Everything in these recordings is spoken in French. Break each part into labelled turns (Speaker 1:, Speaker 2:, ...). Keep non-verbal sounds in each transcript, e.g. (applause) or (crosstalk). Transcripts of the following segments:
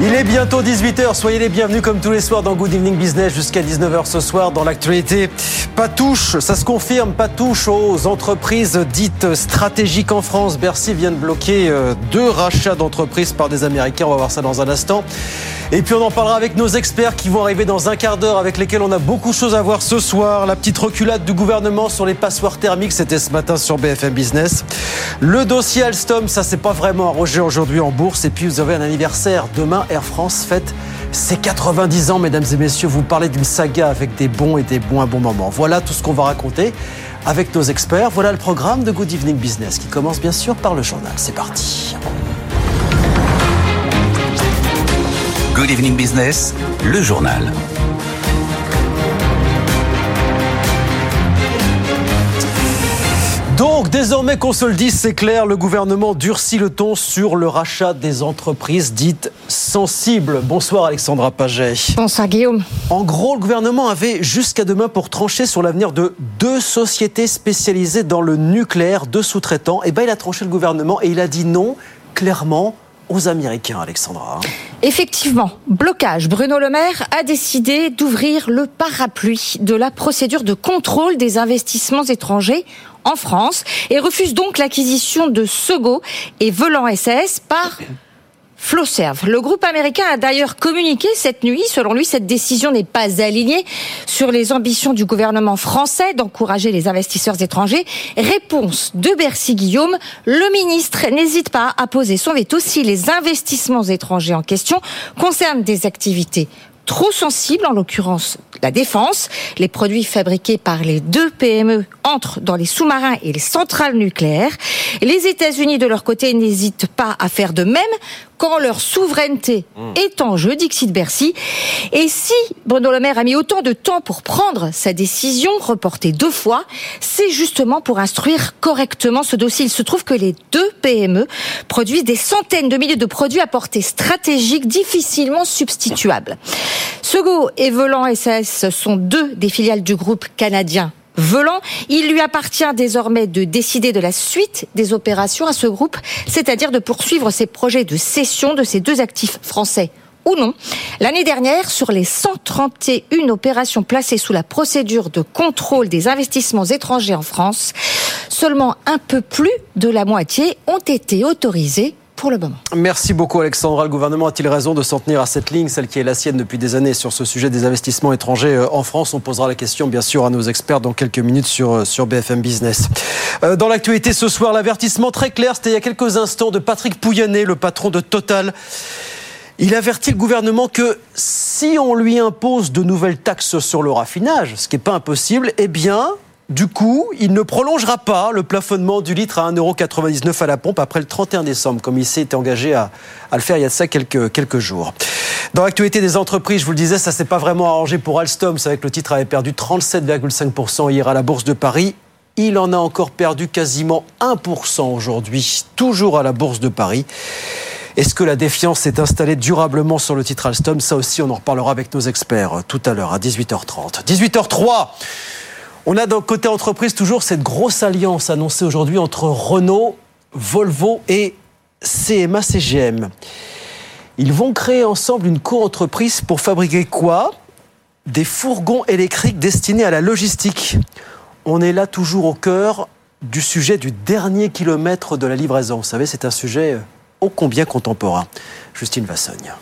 Speaker 1: Il est bientôt 18h, soyez les bienvenus comme tous les soirs dans Good Evening Business jusqu'à 19h ce soir dans l'actualité. Pas touche, ça se confirme, pas touche aux entreprises dites stratégiques en France. Bercy vient de bloquer euh, deux rachats d'entreprises par des Américains, on va voir ça dans un instant. Et puis on en parlera avec nos experts qui vont arriver dans un quart d'heure avec lesquels on a beaucoup de choses à voir ce soir. La petite reculade du gouvernement sur les passoires thermiques, c'était ce matin sur BFM Business. Le dossier Alstom, ça c'est pas vraiment arrogé aujourd'hui en bourse. Et puis vous avez un anniversaire demain, Air France fête ses 90 ans, mesdames et messieurs. Vous parlez d'une saga avec des bons et des moins bons moments. Voilà tout ce qu'on va raconter avec nos experts. Voilà le programme de Good Evening Business qui commence bien sûr par le journal. C'est parti.
Speaker 2: Good Evening Business, le journal.
Speaker 1: Donc, désormais qu'on se le dise, c'est clair, le gouvernement durcit le ton sur le rachat des entreprises dites sensibles. Bonsoir Alexandra Paget.
Speaker 3: Bonsoir Guillaume.
Speaker 1: En gros, le gouvernement avait jusqu'à demain pour trancher sur l'avenir de deux sociétés spécialisées dans le nucléaire, deux sous-traitants. Et bien, il a tranché le gouvernement et il a dit non, clairement, aux Américains, Alexandra.
Speaker 3: Effectivement, blocage. Bruno Le Maire a décidé d'ouvrir le parapluie de la procédure de contrôle des investissements étrangers en France et refuse donc l'acquisition de Sego et Volant SAS par Flowserve. Le groupe américain a d'ailleurs communiqué cette nuit. Selon lui, cette décision n'est pas alignée sur les ambitions du gouvernement français d'encourager les investisseurs étrangers. Réponse de Bercy Guillaume. Le ministre n'hésite pas à poser son veto si les investissements étrangers en question concernent des activités trop sensibles, en l'occurrence la défense. Les produits fabriqués par les deux PME entrent dans les sous-marins et les centrales nucléaires. Les États-Unis, de leur côté, n'hésitent pas à faire de même quand leur souveraineté est en jeu, Dixit Bercy. Et si Bruno Le Maire a mis autant de temps pour prendre sa décision, reportée deux fois, c'est justement pour instruire correctement ce dossier. Il se trouve que les deux PME produisent des centaines de milliers de produits à portée stratégique difficilement substituables. Sego et Volant SAS sont deux des filiales du groupe canadien Velan. Il lui appartient désormais de décider de la suite des opérations à ce groupe, c'est-à-dire de poursuivre ses projets de cession de ces deux actifs français ou non. L'année dernière, sur les 131 opérations placées sous la procédure de contrôle des investissements étrangers en France, seulement un peu plus de la moitié ont été autorisées le.
Speaker 1: Merci beaucoup Alexandra. Le gouvernement a-t-il raison de s'en tenir à cette ligne, celle qui est la sienne depuis des années sur ce sujet des investissements étrangers euh, en France? On posera la question bien sûr à nos experts dans quelques minutes sur, euh, sur BFM Business. Euh, dans l'actualité ce soir, l'avertissement très clair, c'était il y a quelques instants de Patrick Pouyanné, le patron de Total. Il avertit le gouvernement que si on lui impose de nouvelles taxes sur le raffinage, ce qui n'est pas impossible, eh bien, du coup, il ne prolongera pas le plafonnement du litre à 1,99€ à la pompe après le 31 décembre, comme il s'est engagé à, le faire il y a de ça quelques, jours. Dans l'actualité des entreprises, je vous le disais, ça s'est pas vraiment arrangé pour Alstom. C'est vrai que le titre avait perdu 37,5% hier à la Bourse de Paris. Il en a encore perdu quasiment 1% aujourd'hui, toujours à la Bourse de Paris. Est-ce que la défiance s'est installée durablement sur le titre Alstom? Ça aussi, on en reparlera avec nos experts tout à l'heure à 18h30. 18h03 on a d'un côté entreprise toujours cette grosse alliance annoncée aujourd'hui entre Renault, Volvo et CMA CGM. Ils vont créer ensemble une co-entreprise pour fabriquer quoi? Des fourgons électriques destinés à la logistique. On est là toujours au cœur du sujet du dernier kilomètre de la livraison. Vous savez, c'est un sujet ô combien contemporain. Justine Vassogne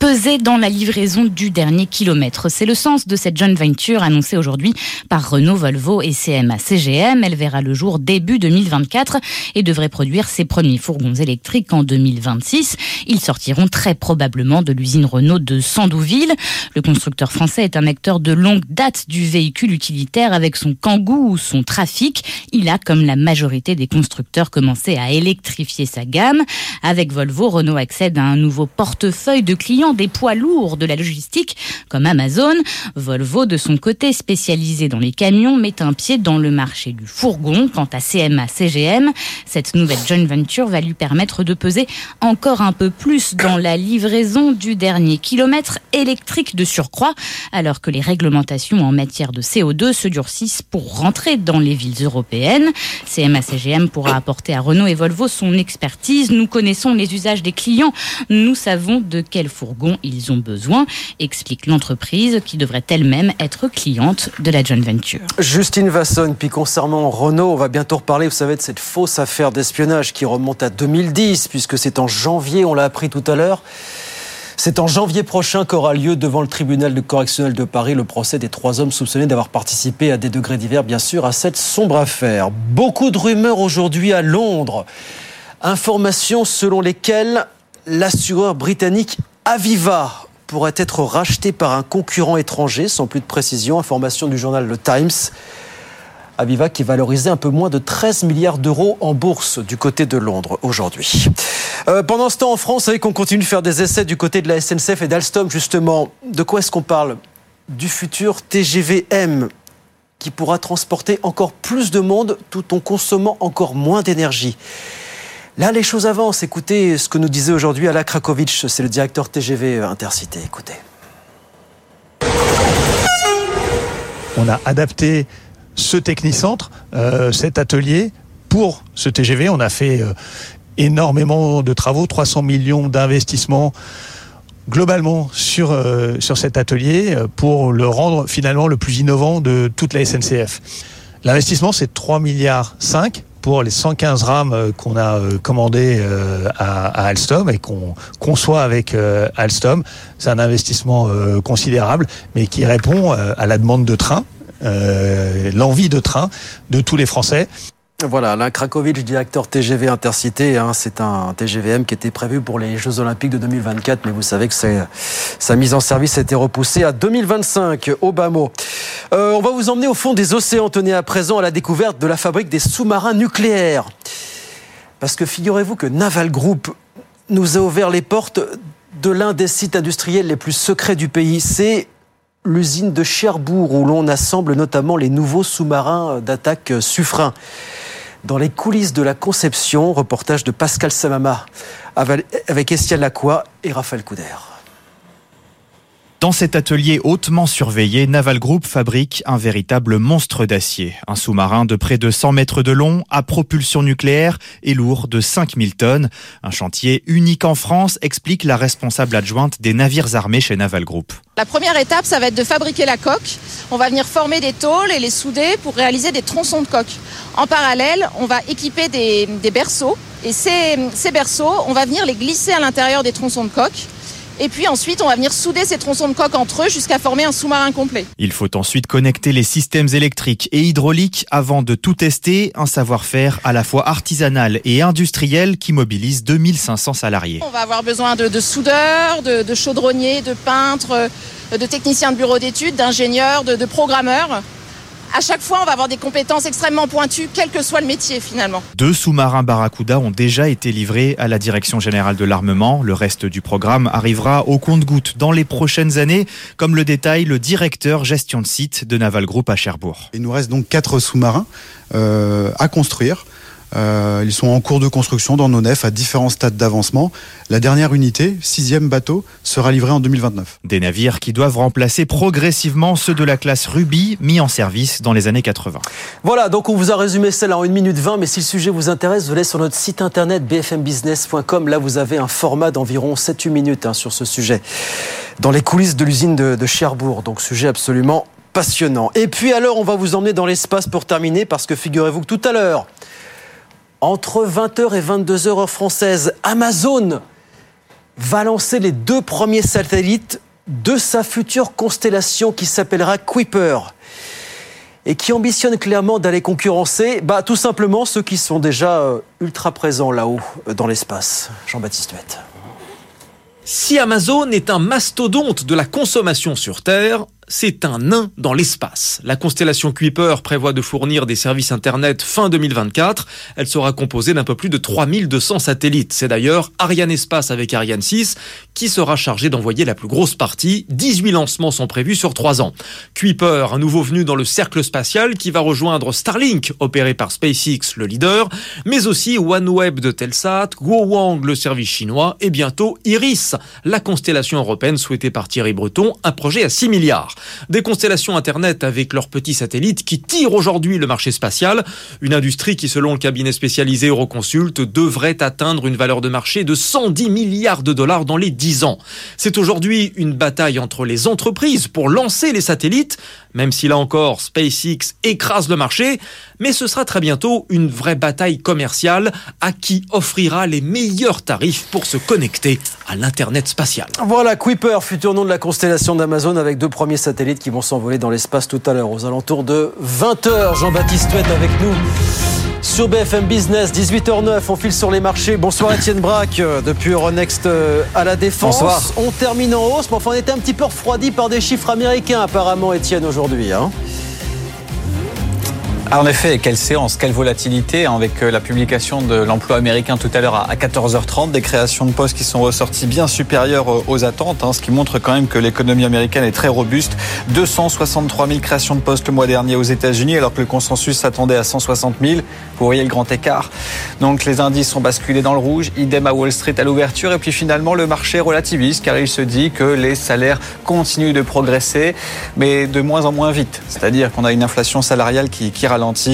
Speaker 4: peser dans la livraison du dernier kilomètre. C'est le sens de cette joint venture annoncée aujourd'hui par Renault, Volvo et CMA CGM. Elle verra le jour début 2024 et devrait produire ses premiers fourgons électriques en 2026. Ils sortiront très probablement de l'usine Renault de Sandouville. Le constructeur français est un acteur de longue date du véhicule utilitaire avec son Kangoo ou son Trafic. Il a, comme la majorité des constructeurs, commencé à électrifier sa gamme. Avec Volvo, Renault accède à un nouveau portefeuille de clients des poids lourds de la logistique comme Amazon. Volvo, de son côté spécialisé dans les camions, met un pied dans le marché du fourgon. Quant à CMA CGM, cette nouvelle joint venture va lui permettre de peser encore un peu plus dans la livraison du dernier kilomètre électrique de surcroît, alors que les réglementations en matière de CO2 se durcissent pour rentrer dans les villes européennes. CMA CGM pourra apporter à Renault et Volvo son expertise. Nous connaissons les usages des clients. Nous savons de quel fourgon ils ont besoin, explique l'entreprise qui devrait elle-même être cliente de la joint venture.
Speaker 1: Justine Vasson, puis concernant Renault, on va bientôt reparler, vous savez, de cette fausse affaire d'espionnage qui remonte à 2010, puisque c'est en janvier, on l'a appris tout à l'heure. C'est en janvier prochain qu'aura lieu devant le tribunal de correctionnel de Paris le procès des trois hommes soupçonnés d'avoir participé à des degrés divers, bien sûr, à cette sombre affaire. Beaucoup de rumeurs aujourd'hui à Londres. Informations selon lesquelles l'assureur britannique Aviva pourrait être racheté par un concurrent étranger, sans plus de précision. Information du journal Le Times. Aviva qui est valorisé un peu moins de 13 milliards d'euros en bourse du côté de Londres aujourd'hui. Euh, pendant ce temps en France, vous savez qu'on continue de faire des essais du côté de la SNCF et d'Alstom justement. De quoi est-ce qu'on parle? Du futur TGV-M qui pourra transporter encore plus de monde tout en consommant encore moins d'énergie. Là, les choses avancent. Écoutez ce que nous disait aujourd'hui Ala Krakovic, c'est le directeur TGV Intercité. Écoutez.
Speaker 5: On a adapté ce technicentre, euh, cet atelier pour ce TGV. On a fait euh, énormément de travaux, 300 millions d'investissements globalement sur, euh, sur cet atelier pour le rendre finalement le plus innovant de toute la SNCF. L'investissement, c'est 3 milliards 5 pour les 115 rames qu'on a commandées à, Alstom et qu'on conçoit avec Alstom. C'est un investissement considérable, mais qui répond à la demande de train euh, l'envie de train de tous les Français.
Speaker 1: Voilà, Alain Krakovic, directeur TGV Intercité, hein, c'est un TGVM qui était prévu pour les Jeux Olympiques de 2024, mais vous savez que sa mise en service a été repoussée à 2025 au bas euh, on va vous emmener au fond des océans, tenez à présent à la découverte de la fabrique des sous-marins nucléaires. Parce que figurez-vous que Naval Group nous a ouvert les portes de l'un des sites industriels les plus secrets du pays. C'est l'usine de Cherbourg où l'on assemble notamment les nouveaux sous-marins d'attaque Suffren. Dans les coulisses de la conception, reportage de Pascal Samama avec Estienne Lacroix et Raphaël Couder.
Speaker 6: Dans cet atelier hautement surveillé, Naval Group fabrique un véritable monstre d'acier. Un sous-marin de près de 100 mètres de long, à propulsion nucléaire et lourd de 5000 tonnes. Un chantier unique en France, explique la responsable adjointe des navires armés chez Naval Group.
Speaker 7: La première étape, ça va être de fabriquer la coque. On va venir former des tôles et les souder pour réaliser des tronçons de coque. En parallèle, on va équiper des, berceaux. Et ces, ces berceaux, on va venir les glisser à l'intérieur des tronçons de coque et puis ensuite, on va venir souder ces tronçons de coque entre eux jusqu'à former un sous-marin complet.
Speaker 6: Il faut ensuite connecter les systèmes électriques et hydrauliques avant de tout tester, un savoir-faire à la fois artisanal et industriel qui mobilise 2500 salariés.
Speaker 7: On va avoir besoin de, soudeurs, de, chaudronniers, de peintres, de techniciens de bureau d'études, d'ingénieurs, de programmeurs à chaque fois, on va avoir des compétences extrêmement pointues, quel que soit le métier finalement.
Speaker 6: Deux sous-marins Barracuda ont déjà été livrés à la Direction générale de l'armement. Le reste du programme arrivera au compte-goutte dans les prochaines années, comme le détaille le directeur gestion de site de Naval Group à Cherbourg.
Speaker 8: Il nous reste donc quatre sous-marins euh, à construire. Euh, ils sont en cours de construction dans nos nefs à différents stades d'avancement. La dernière unité, sixième bateau, sera livrée en 2029.
Speaker 6: Des navires qui doivent remplacer progressivement ceux de la classe Ruby mis en service dans les années 80.
Speaker 1: Voilà, donc on vous a résumé celle en 1 minute 20, mais si le sujet vous intéresse, vous allez sur notre site internet bfmbusiness.com. Là, vous avez un format d'environ 7-8 minutes hein, sur ce sujet. Dans les coulisses de l'usine de, de Cherbourg, donc sujet absolument passionnant. Et puis alors, on va vous emmener dans l'espace pour terminer, parce que figurez-vous que tout à l'heure, entre 20h et 22h heure française, Amazon va lancer les deux premiers satellites de sa future constellation qui s'appellera Kuiper et qui ambitionne clairement d'aller concurrencer bah, tout simplement ceux qui sont déjà euh, ultra présents là-haut euh, dans l'espace. Jean-Baptiste Huette.
Speaker 9: Si Amazon est un mastodonte de la consommation sur Terre, c'est un nain dans l'espace. La constellation Kuiper prévoit de fournir des services Internet fin 2024. Elle sera composée d'un peu plus de 3200 satellites. C'est d'ailleurs Ariane Espace avec Ariane 6 qui sera chargé d'envoyer la plus grosse partie. 18 lancements sont prévus sur 3 ans. Kuiper, un nouveau venu dans le cercle spatial qui va rejoindre Starlink, opéré par SpaceX, le leader, mais aussi OneWeb de Telsat, Guowang, le service chinois, et bientôt Iris, la constellation européenne souhaitée par Thierry Breton, un projet à 6 milliards. Des constellations Internet avec leurs petits satellites qui tirent aujourd'hui le marché spatial, une industrie qui, selon le cabinet spécialisé Euroconsult, devrait atteindre une valeur de marché de 110 milliards de dollars dans les 10 ans. C'est aujourd'hui une bataille entre les entreprises pour lancer les satellites, même si là encore SpaceX écrase le marché, mais ce sera très bientôt une vraie bataille commerciale à qui offrira les meilleurs tarifs pour se connecter à l'Internet spatial.
Speaker 1: Voilà, Kuiper, futur nom de la constellation d'Amazon avec deux premiers satellites qui vont s'envoler dans l'espace tout à l'heure aux alentours de 20h. Jean-Baptiste Huette avec nous sur BFM Business, 18h09, on file sur les marchés. Bonsoir Étienne Braque, euh, depuis Euronext euh, à la Défense.
Speaker 10: Bonsoir.
Speaker 1: On termine en hausse, mais enfin on était un petit peu refroidi par des chiffres américains apparemment Étienne aujourd'hui. Hein.
Speaker 10: Ah, en effet, quelle séance, quelle volatilité hein, avec euh, la publication de l'emploi américain tout à l'heure à 14h30, des créations de postes qui sont ressorties bien supérieures euh, aux attentes, hein, ce qui montre quand même que l'économie américaine est très robuste. 263 000 créations de postes le mois dernier aux États-Unis, alors que le consensus s'attendait à 160 000. Vous voyez le grand écart. Donc les indices sont basculés dans le rouge, idem à Wall Street à l'ouverture, et puis finalement le marché relativise car il se dit que les salaires continuent de progresser, mais de moins en moins vite. C'est-à-dire qu'on a une inflation salariale qui, qui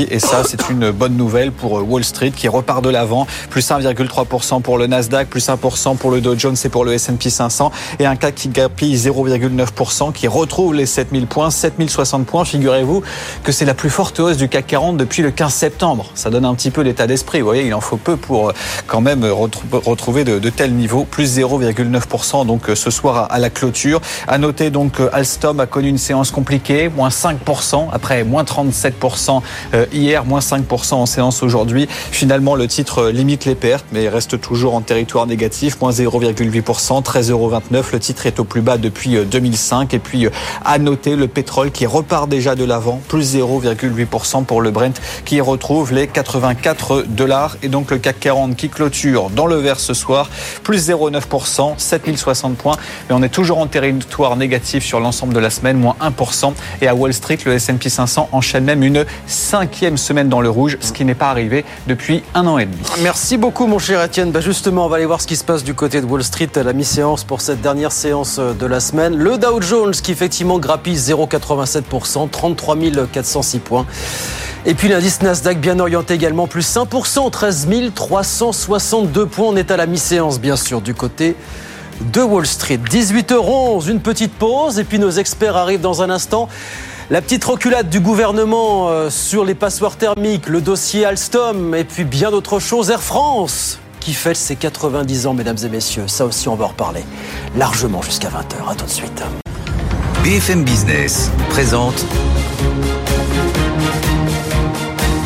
Speaker 10: et ça c'est une bonne nouvelle pour Wall Street qui repart de l'avant, plus 1,3% pour le Nasdaq, plus 1% pour le Dow Jones et pour le S&P 500 et un CAC qui grappille 0,9% qui retrouve les 7000 points, 7060 points. Figurez-vous que c'est la plus forte hausse du CAC 40 depuis le 15 septembre. Ça donne un petit peu l'état d'esprit. Vous voyez, il en faut peu pour euh, quand même retrouver de, de tels niveaux, plus 0,9% donc euh, ce soir à la clôture. À noter donc Alstom a connu une séance compliquée, moins 5% après moins 37% euh, hier, moins 5% en séance aujourd'hui. Finalement, le titre limite les pertes, mais reste toujours en territoire négatif, moins 0,8%, 13,29€. Le titre est au plus bas depuis 2005. Et puis, à noter le pétrole qui repart déjà de l'avant, plus 0,8% pour le Brent qui retrouve les 84 dollars. Et donc, le CAC 40 qui clôture dans le vert ce soir, plus 0,9%, 7060 points. Mais on est toujours en territoire négatif sur l'ensemble de la semaine, moins 1%. Et à Wall Street, le S&P 500 enchaîne même une cinquième semaine dans le rouge, ce qui n'est pas arrivé depuis un an et demi.
Speaker 1: Merci beaucoup mon cher Étienne. Bah justement, on va aller voir ce qui se passe du côté de Wall Street à la mi-séance pour cette dernière séance de la semaine. Le Dow Jones qui effectivement grappille 0,87%, 33 406 points. Et puis l'indice Nasdaq bien orienté également, plus 1%, 13 362 points. On est à la mi-séance bien sûr du côté de Wall Street. 18h11, une petite pause et puis nos experts arrivent dans un instant. La petite reculade du gouvernement euh, sur les passoires thermiques, le dossier Alstom et puis bien d'autres choses. Air France qui fête ses 90 ans, mesdames et messieurs. Ça aussi, on va en reparler largement jusqu'à 20h. À tout de suite.
Speaker 2: BFM Business présente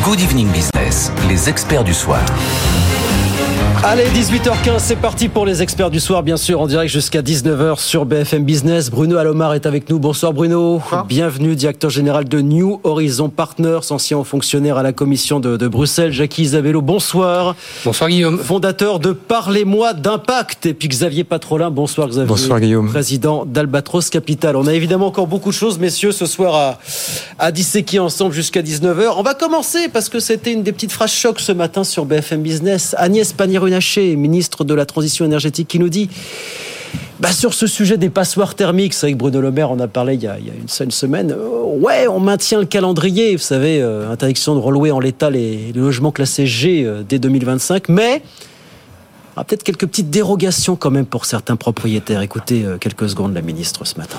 Speaker 2: Good Evening Business, les experts du soir.
Speaker 1: Allez, 18h15, c'est parti pour les experts du soir, bien sûr, en direct jusqu'à 19h sur BFM Business. Bruno Alomar est avec nous. Bonsoir Bruno. Bienvenue, directeur général de New Horizon Partners, ancien fonctionnaire à la commission de, de Bruxelles. Jackie Isabello, bonsoir.
Speaker 11: Bonsoir Guillaume.
Speaker 1: Fondateur de Parlez-moi d'impact. Et puis Xavier Patrolin, bonsoir Xavier.
Speaker 11: Bonsoir Guillaume.
Speaker 1: Président d'Albatros Capital. On a évidemment encore beaucoup de choses, messieurs, ce soir à, à disséquer ensemble jusqu'à 19h. On va commencer parce que c'était une des petites phrases chocs ce matin sur BFM Business. Agnès Pannier Ministre de la Transition énergétique, qui nous dit bah sur ce sujet des passoires thermiques, c'est vrai que Bruno Le Maire en a parlé il y a, une, seule semaine. Euh, ouais, on maintient le calendrier, vous savez, euh, interdiction de relouer en l'état les, logements classés G euh, dès 2025, mais ah, peut-être quelques petites dérogations quand même pour certains propriétaires. Écoutez quelques secondes la ministre ce matin.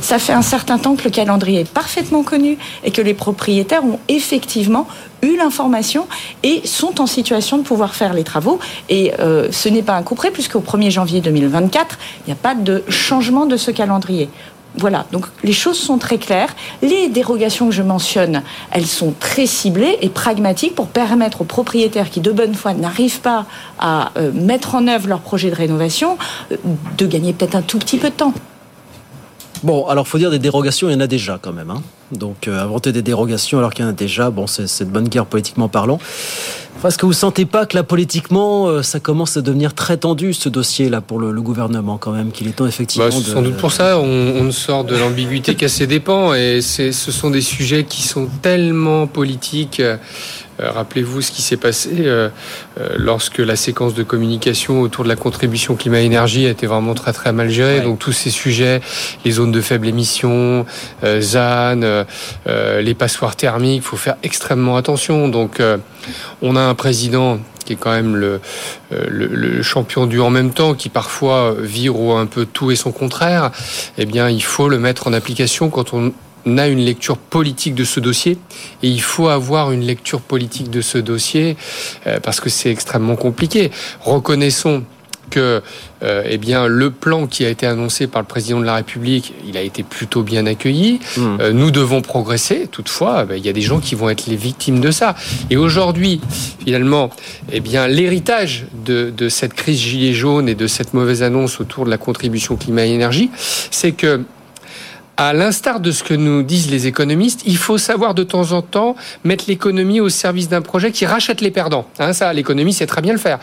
Speaker 12: Ça fait un certain temps que le calendrier est parfaitement connu et que les propriétaires ont effectivement eu l'information et sont en situation de pouvoir faire les travaux. Et euh, ce n'est pas un coup près, puisqu'au 1er janvier 2024, il n'y a pas de changement de ce calendrier. Voilà, donc les choses sont très claires. Les dérogations que je mentionne, elles sont très ciblées et pragmatiques pour permettre aux propriétaires qui, de bonne foi, n'arrivent pas à euh, mettre en œuvre leur projet de rénovation, euh, de gagner peut-être un tout petit peu de temps.
Speaker 1: Bon, alors faut dire des dérogations, il y en a déjà quand même. Hein. Donc euh, inventer des dérogations alors qu'il y en a déjà, bon, c'est de bonne guerre politiquement parlant. Est-ce que vous sentez pas que là, politiquement, euh, ça commence à devenir très tendu, ce dossier-là, pour le, gouvernement, quand même, qu'il est temps, effectivement. Bah,
Speaker 11: sans doute pour ça, on, sort de l'ambiguïté qu'à ses dépens. Et ce sont des sujets qui sont tellement politiques. Euh, rappelez-vous ce qui s'est passé euh, lorsque la séquence de communication autour de la contribution climat-énergie a été vraiment très très mal gérée. Donc tous ces sujets, les zones de faible émission, ZAN, les passoires thermiques, il faut faire extrêmement attention. Donc on a un président qui est quand même le, euh, le, champion du en même temps, qui parfois vire un peu tout et son contraire, eh bien, il faut le mettre en application quand on a une lecture politique de ce dossier et il faut avoir une lecture politique de ce dossier euh, parce que c'est extrêmement compliqué. Reconnaissons que euh, eh bien, le plan qui a été annoncé par le président de la République, il a été plutôt bien accueilli. Hmm. Euh, nous devons progresser. Toutefois, ben, il y a des gens qui vont être les victimes de ça. Et aujourd'hui, finalement, eh bien, l'héritage de, de cette crise gilet jaune et de cette mauvaise annonce autour de la contribution climat-énergie, c'est que à l'instar de ce que nous disent les économistes, il faut savoir de temps en temps mettre l'économie au service d'un projet qui rachète les perdants. Hein, ça, l'économie sait très bien le faire.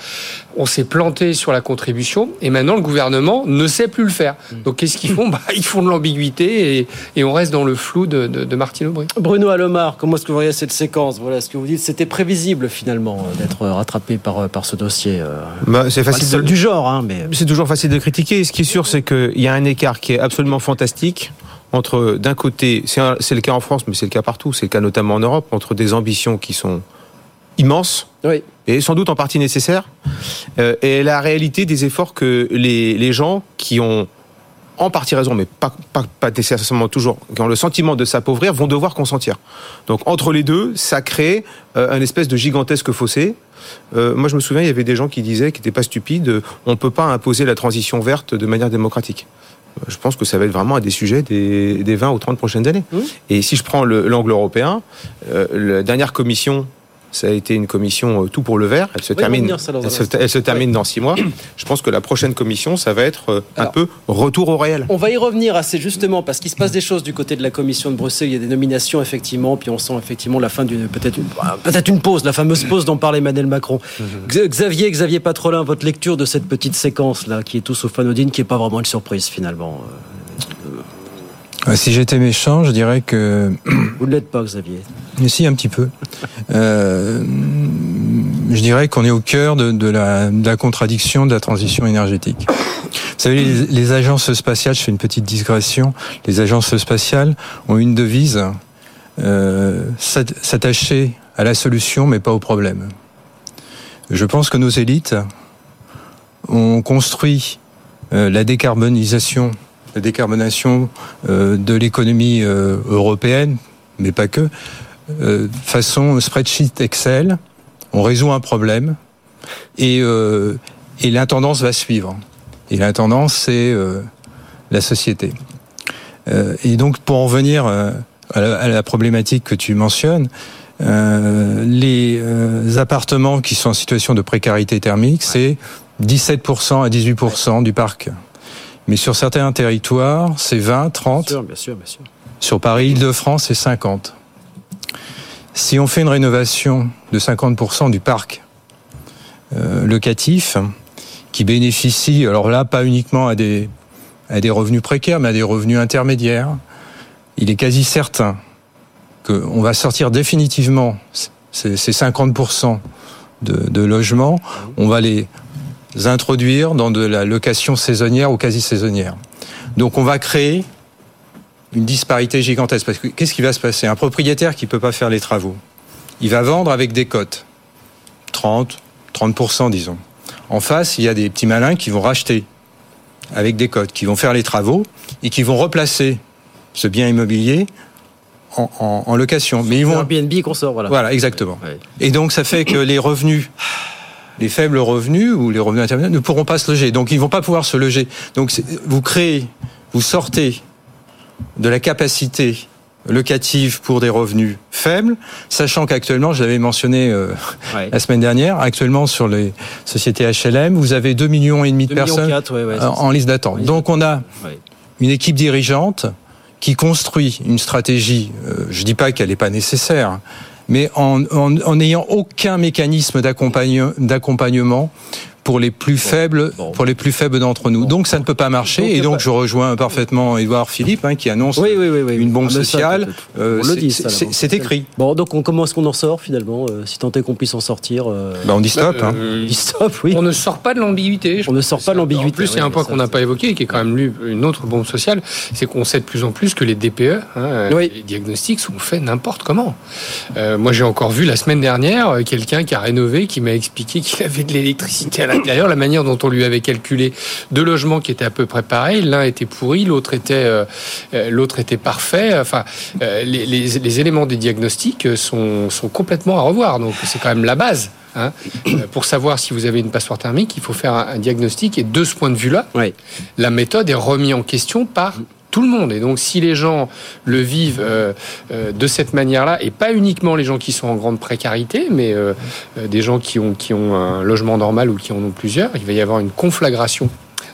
Speaker 11: On s'est planté sur la contribution et maintenant le gouvernement ne sait plus le faire. Hmm. Donc qu'est-ce qu'ils font? (laughs) Bah, Ils font de l'ambiguïté et, on reste dans le flou de, de, Martine Aubry.
Speaker 1: Bruno Alomar, comment est-ce que vous voyez cette séquence? Voilà, ce que vous dites, c'était prévisible finalement euh, d'être rattrapé par, euh, par ce dossier. Euh.
Speaker 13: Bah, c'est facile
Speaker 1: du genre, hein, mais
Speaker 13: c'est toujours facile de critiquer. Ce qui est sûr, c'est qu'il y a un écart qui est absolument fantastique entre, d'un côté, c'est le cas en France, mais c'est le cas partout, c'est le cas notamment en Europe, entre des ambitions qui sont immenses, et sans doute en partie nécessaires, euh, et la réalité des efforts que les, les gens qui ont en partie raison, mais pas, pas, pas nécessairement toujours, qui ont le sentiment de s'appauvrir, vont devoir consentir. Donc entre les deux, ça crée euh, un espèce de gigantesque fossé. Euh, moi, je me souviens, il y avait des gens qui disaient, qui n'étaient pas stupides, on ne peut pas imposer la transition verte de manière démocratique je pense que ça va être vraiment un des sujets des, des 20 ou 30 prochaines années. Mmh. Et si je prends l'angle européen, euh, la dernière commission ça a été une commission euh, tout pour le vert. Elle se termine, elle se, termine dans six mois. Je pense que la prochaine commission, ça va être euh, un peu retour au réel.
Speaker 1: On va y revenir assez justement parce qu'il se passe des choses du côté de la commission de Bruxelles. Il y a des nominations effectivement, puis on sent effectivement la fin d'une peut-être une, peut-être une pause, la fameuse pause dont parlait Emmanuel Macron. Mhm. Xavier, Xavier Patrolin, votre lecture de cette petite séquence là, qui est tout sauf anodine, qui est pas vraiment une surprise finalement.
Speaker 14: Si j'étais méchant, je dirais que.
Speaker 1: Vous ne l'êtes pas, Xavier.
Speaker 14: Si, un petit peu. Euh, je dirais qu'on est au cœur de, la, de, la, contradiction de la transition énergétique. Vous savez, les, agences spatiales, je fais une petite digression, les agences spatiales ont une devise euh, s'attacher à la solution, mais pas au problème. Je pense que nos élites ont construit euh, la décarbonisation la décarbonation euh, de l'économie euh, européenne, mais pas que, euh, façon spreadsheet Excel. On résout un problème et, et l'intendance va suivre. Et l'intendance, c'est la société. et donc, pour en venir à la, problématique que tu mentionnes, les appartements qui sont en situation de précarité thermique, c'est 17% à 18% du parc. Mais sur certains territoires, c'est 20, 30.
Speaker 1: Bien sûr, bien sûr, bien sûr.
Speaker 14: Sur Paris-Île-de-France, c'est 50. Si on fait une rénovation de 50% du parc euh, locatif, qui bénéficie, alors là, pas uniquement à des, à des revenus précaires, mais à des revenus intermédiaires, il est quasi certain qu'on va sortir définitivement ces, 50% de, de logements, on va les introduire dans de la location saisonnière ou quasi saisonnière. Donc on va créer une disparité gigantesque. Parce que qu'est-ce qui va se passer? Un propriétaire qui ne peut pas faire les travaux, il va vendre avec des cotes. 30, 30% disons. En face, il y a des petits malins qui vont racheter avec des cotes, qui vont faire les travaux et qui vont replacer ce bien immobilier en, location.
Speaker 1: Mais ils vont Airbnb qu'on sort, voilà.
Speaker 14: Voilà, exactement. Et donc ça fait que les revenus les faibles revenus ou les revenus intermédiaires ne pourront pas se loger. Donc ils ne vont pas pouvoir se loger. Donc vous créez, vous sortez de la capacité locative pour des revenus faibles, sachant qu'actuellement, je l'avais mentionné euh, la semaine dernière, actuellement sur les sociétés HLM, vous avez 2 millions et demi de personnes en liste d'attente. Donc on a une équipe dirigeante qui construit une stratégie. Euh, je dis pas qu'elle n'est pas nécessaire, mais en n'ayant aucun mécanisme d'accompagnement pour les plus faibles, pour les plus faibles d'entre nous. Donc ça ne peut pas marcher.
Speaker 1: Donc,
Speaker 14: et donc
Speaker 1: pas-
Speaker 14: je rejoins parfaitement Édouard Philippe hein, qui annonce
Speaker 1: Oui, oui, oui, oui.
Speaker 14: une bombe
Speaker 1: Ah, ça,
Speaker 14: sociale. Euh,
Speaker 1: On le
Speaker 14: c'est- écrit.
Speaker 1: Bon, donc on, comment est-ce qu'on en sort finalement euh, Si tant est qu'on puisse en sortir. euh,
Speaker 14: Bah, on dit stop. hein.
Speaker 11: Euh,
Speaker 1: on dit stop, oui.
Speaker 11: On ne sort pas de l'ambiguïté.
Speaker 1: On ne sort pas de l'ambiguïté.
Speaker 11: En plus, il y a un point qu'on n'a pas évoqué qui est quand même lu une autre bombe sociale, c'est qu'on sait de plus en plus que les DPE, hein, les diagnostics, sont faits n'importe comment. Euh, moi, j'ai encore vu la semaine dernière quelqu'un qui a rénové, qui m'a expliqué qu'il avait de l'électricité à l'intérieur, la manière dont on lui avait calculé deux logements qui étaient à peu près pareils, l'un était pourri, l'autre était euh, euh, l'autre était parfait. Enfin, euh, les, les- les éléments des diagnostics euh, sont, sont complètement à revoir. Donc, c'est quand même la base. hein. Euh, pour savoir si vous avez une passoire thermique, il faut faire un, un diagnostic. Et de ce point de vue-là, la méthode est remise en question par tout le monde. Et donc, si les gens le vivent euh, euh, de cette manière-là, et pas uniquement les gens qui sont en grande précarité, mais euh, des gens qui ont, qui ont un logement normal ou qui en ont plusieurs, il va y avoir une conflagration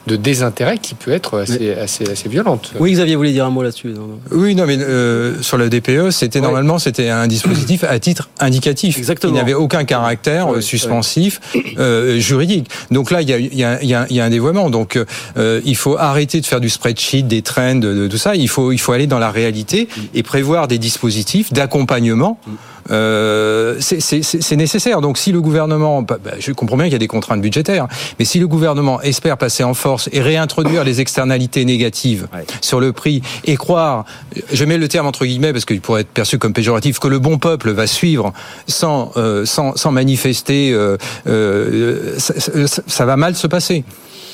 Speaker 11: de désintérêt qui peut être assez, assez, assez violente.
Speaker 1: Oui, Xavier, vous voulez dire un mot là-dessus.
Speaker 14: Oui, non, mais euh, sur le DPE, c'était normalement c'était un dispositif à titre indicatif.
Speaker 1: Exactement.
Speaker 14: Il n'avait aucun caractère euh,
Speaker 1: Ouais,
Speaker 14: suspensif euh, juridique. Donc là, il y a, il y a- il y a- il y a un dévoiement. Donc euh, il faut arrêter de faire du spreadsheet, des trends, de, de tout ça. Il faut il faut aller dans la réalité et prévoir des dispositifs d'accompagnement. Euh, c'est- nécessaire. Donc si le gouvernement, bah, bah, je comprends bien qu'il y a des contraintes budgétaires, mais si le gouvernement espère passer en force et réintroduire les externalités négatives sur le prix et croire, je mets le terme entre guillemets parce qu'il pourrait être perçu comme péjoratif, que le bon peuple va suivre sans euh, sans, sans manifester, euh, euh, ça, ça- ça va mal se passer.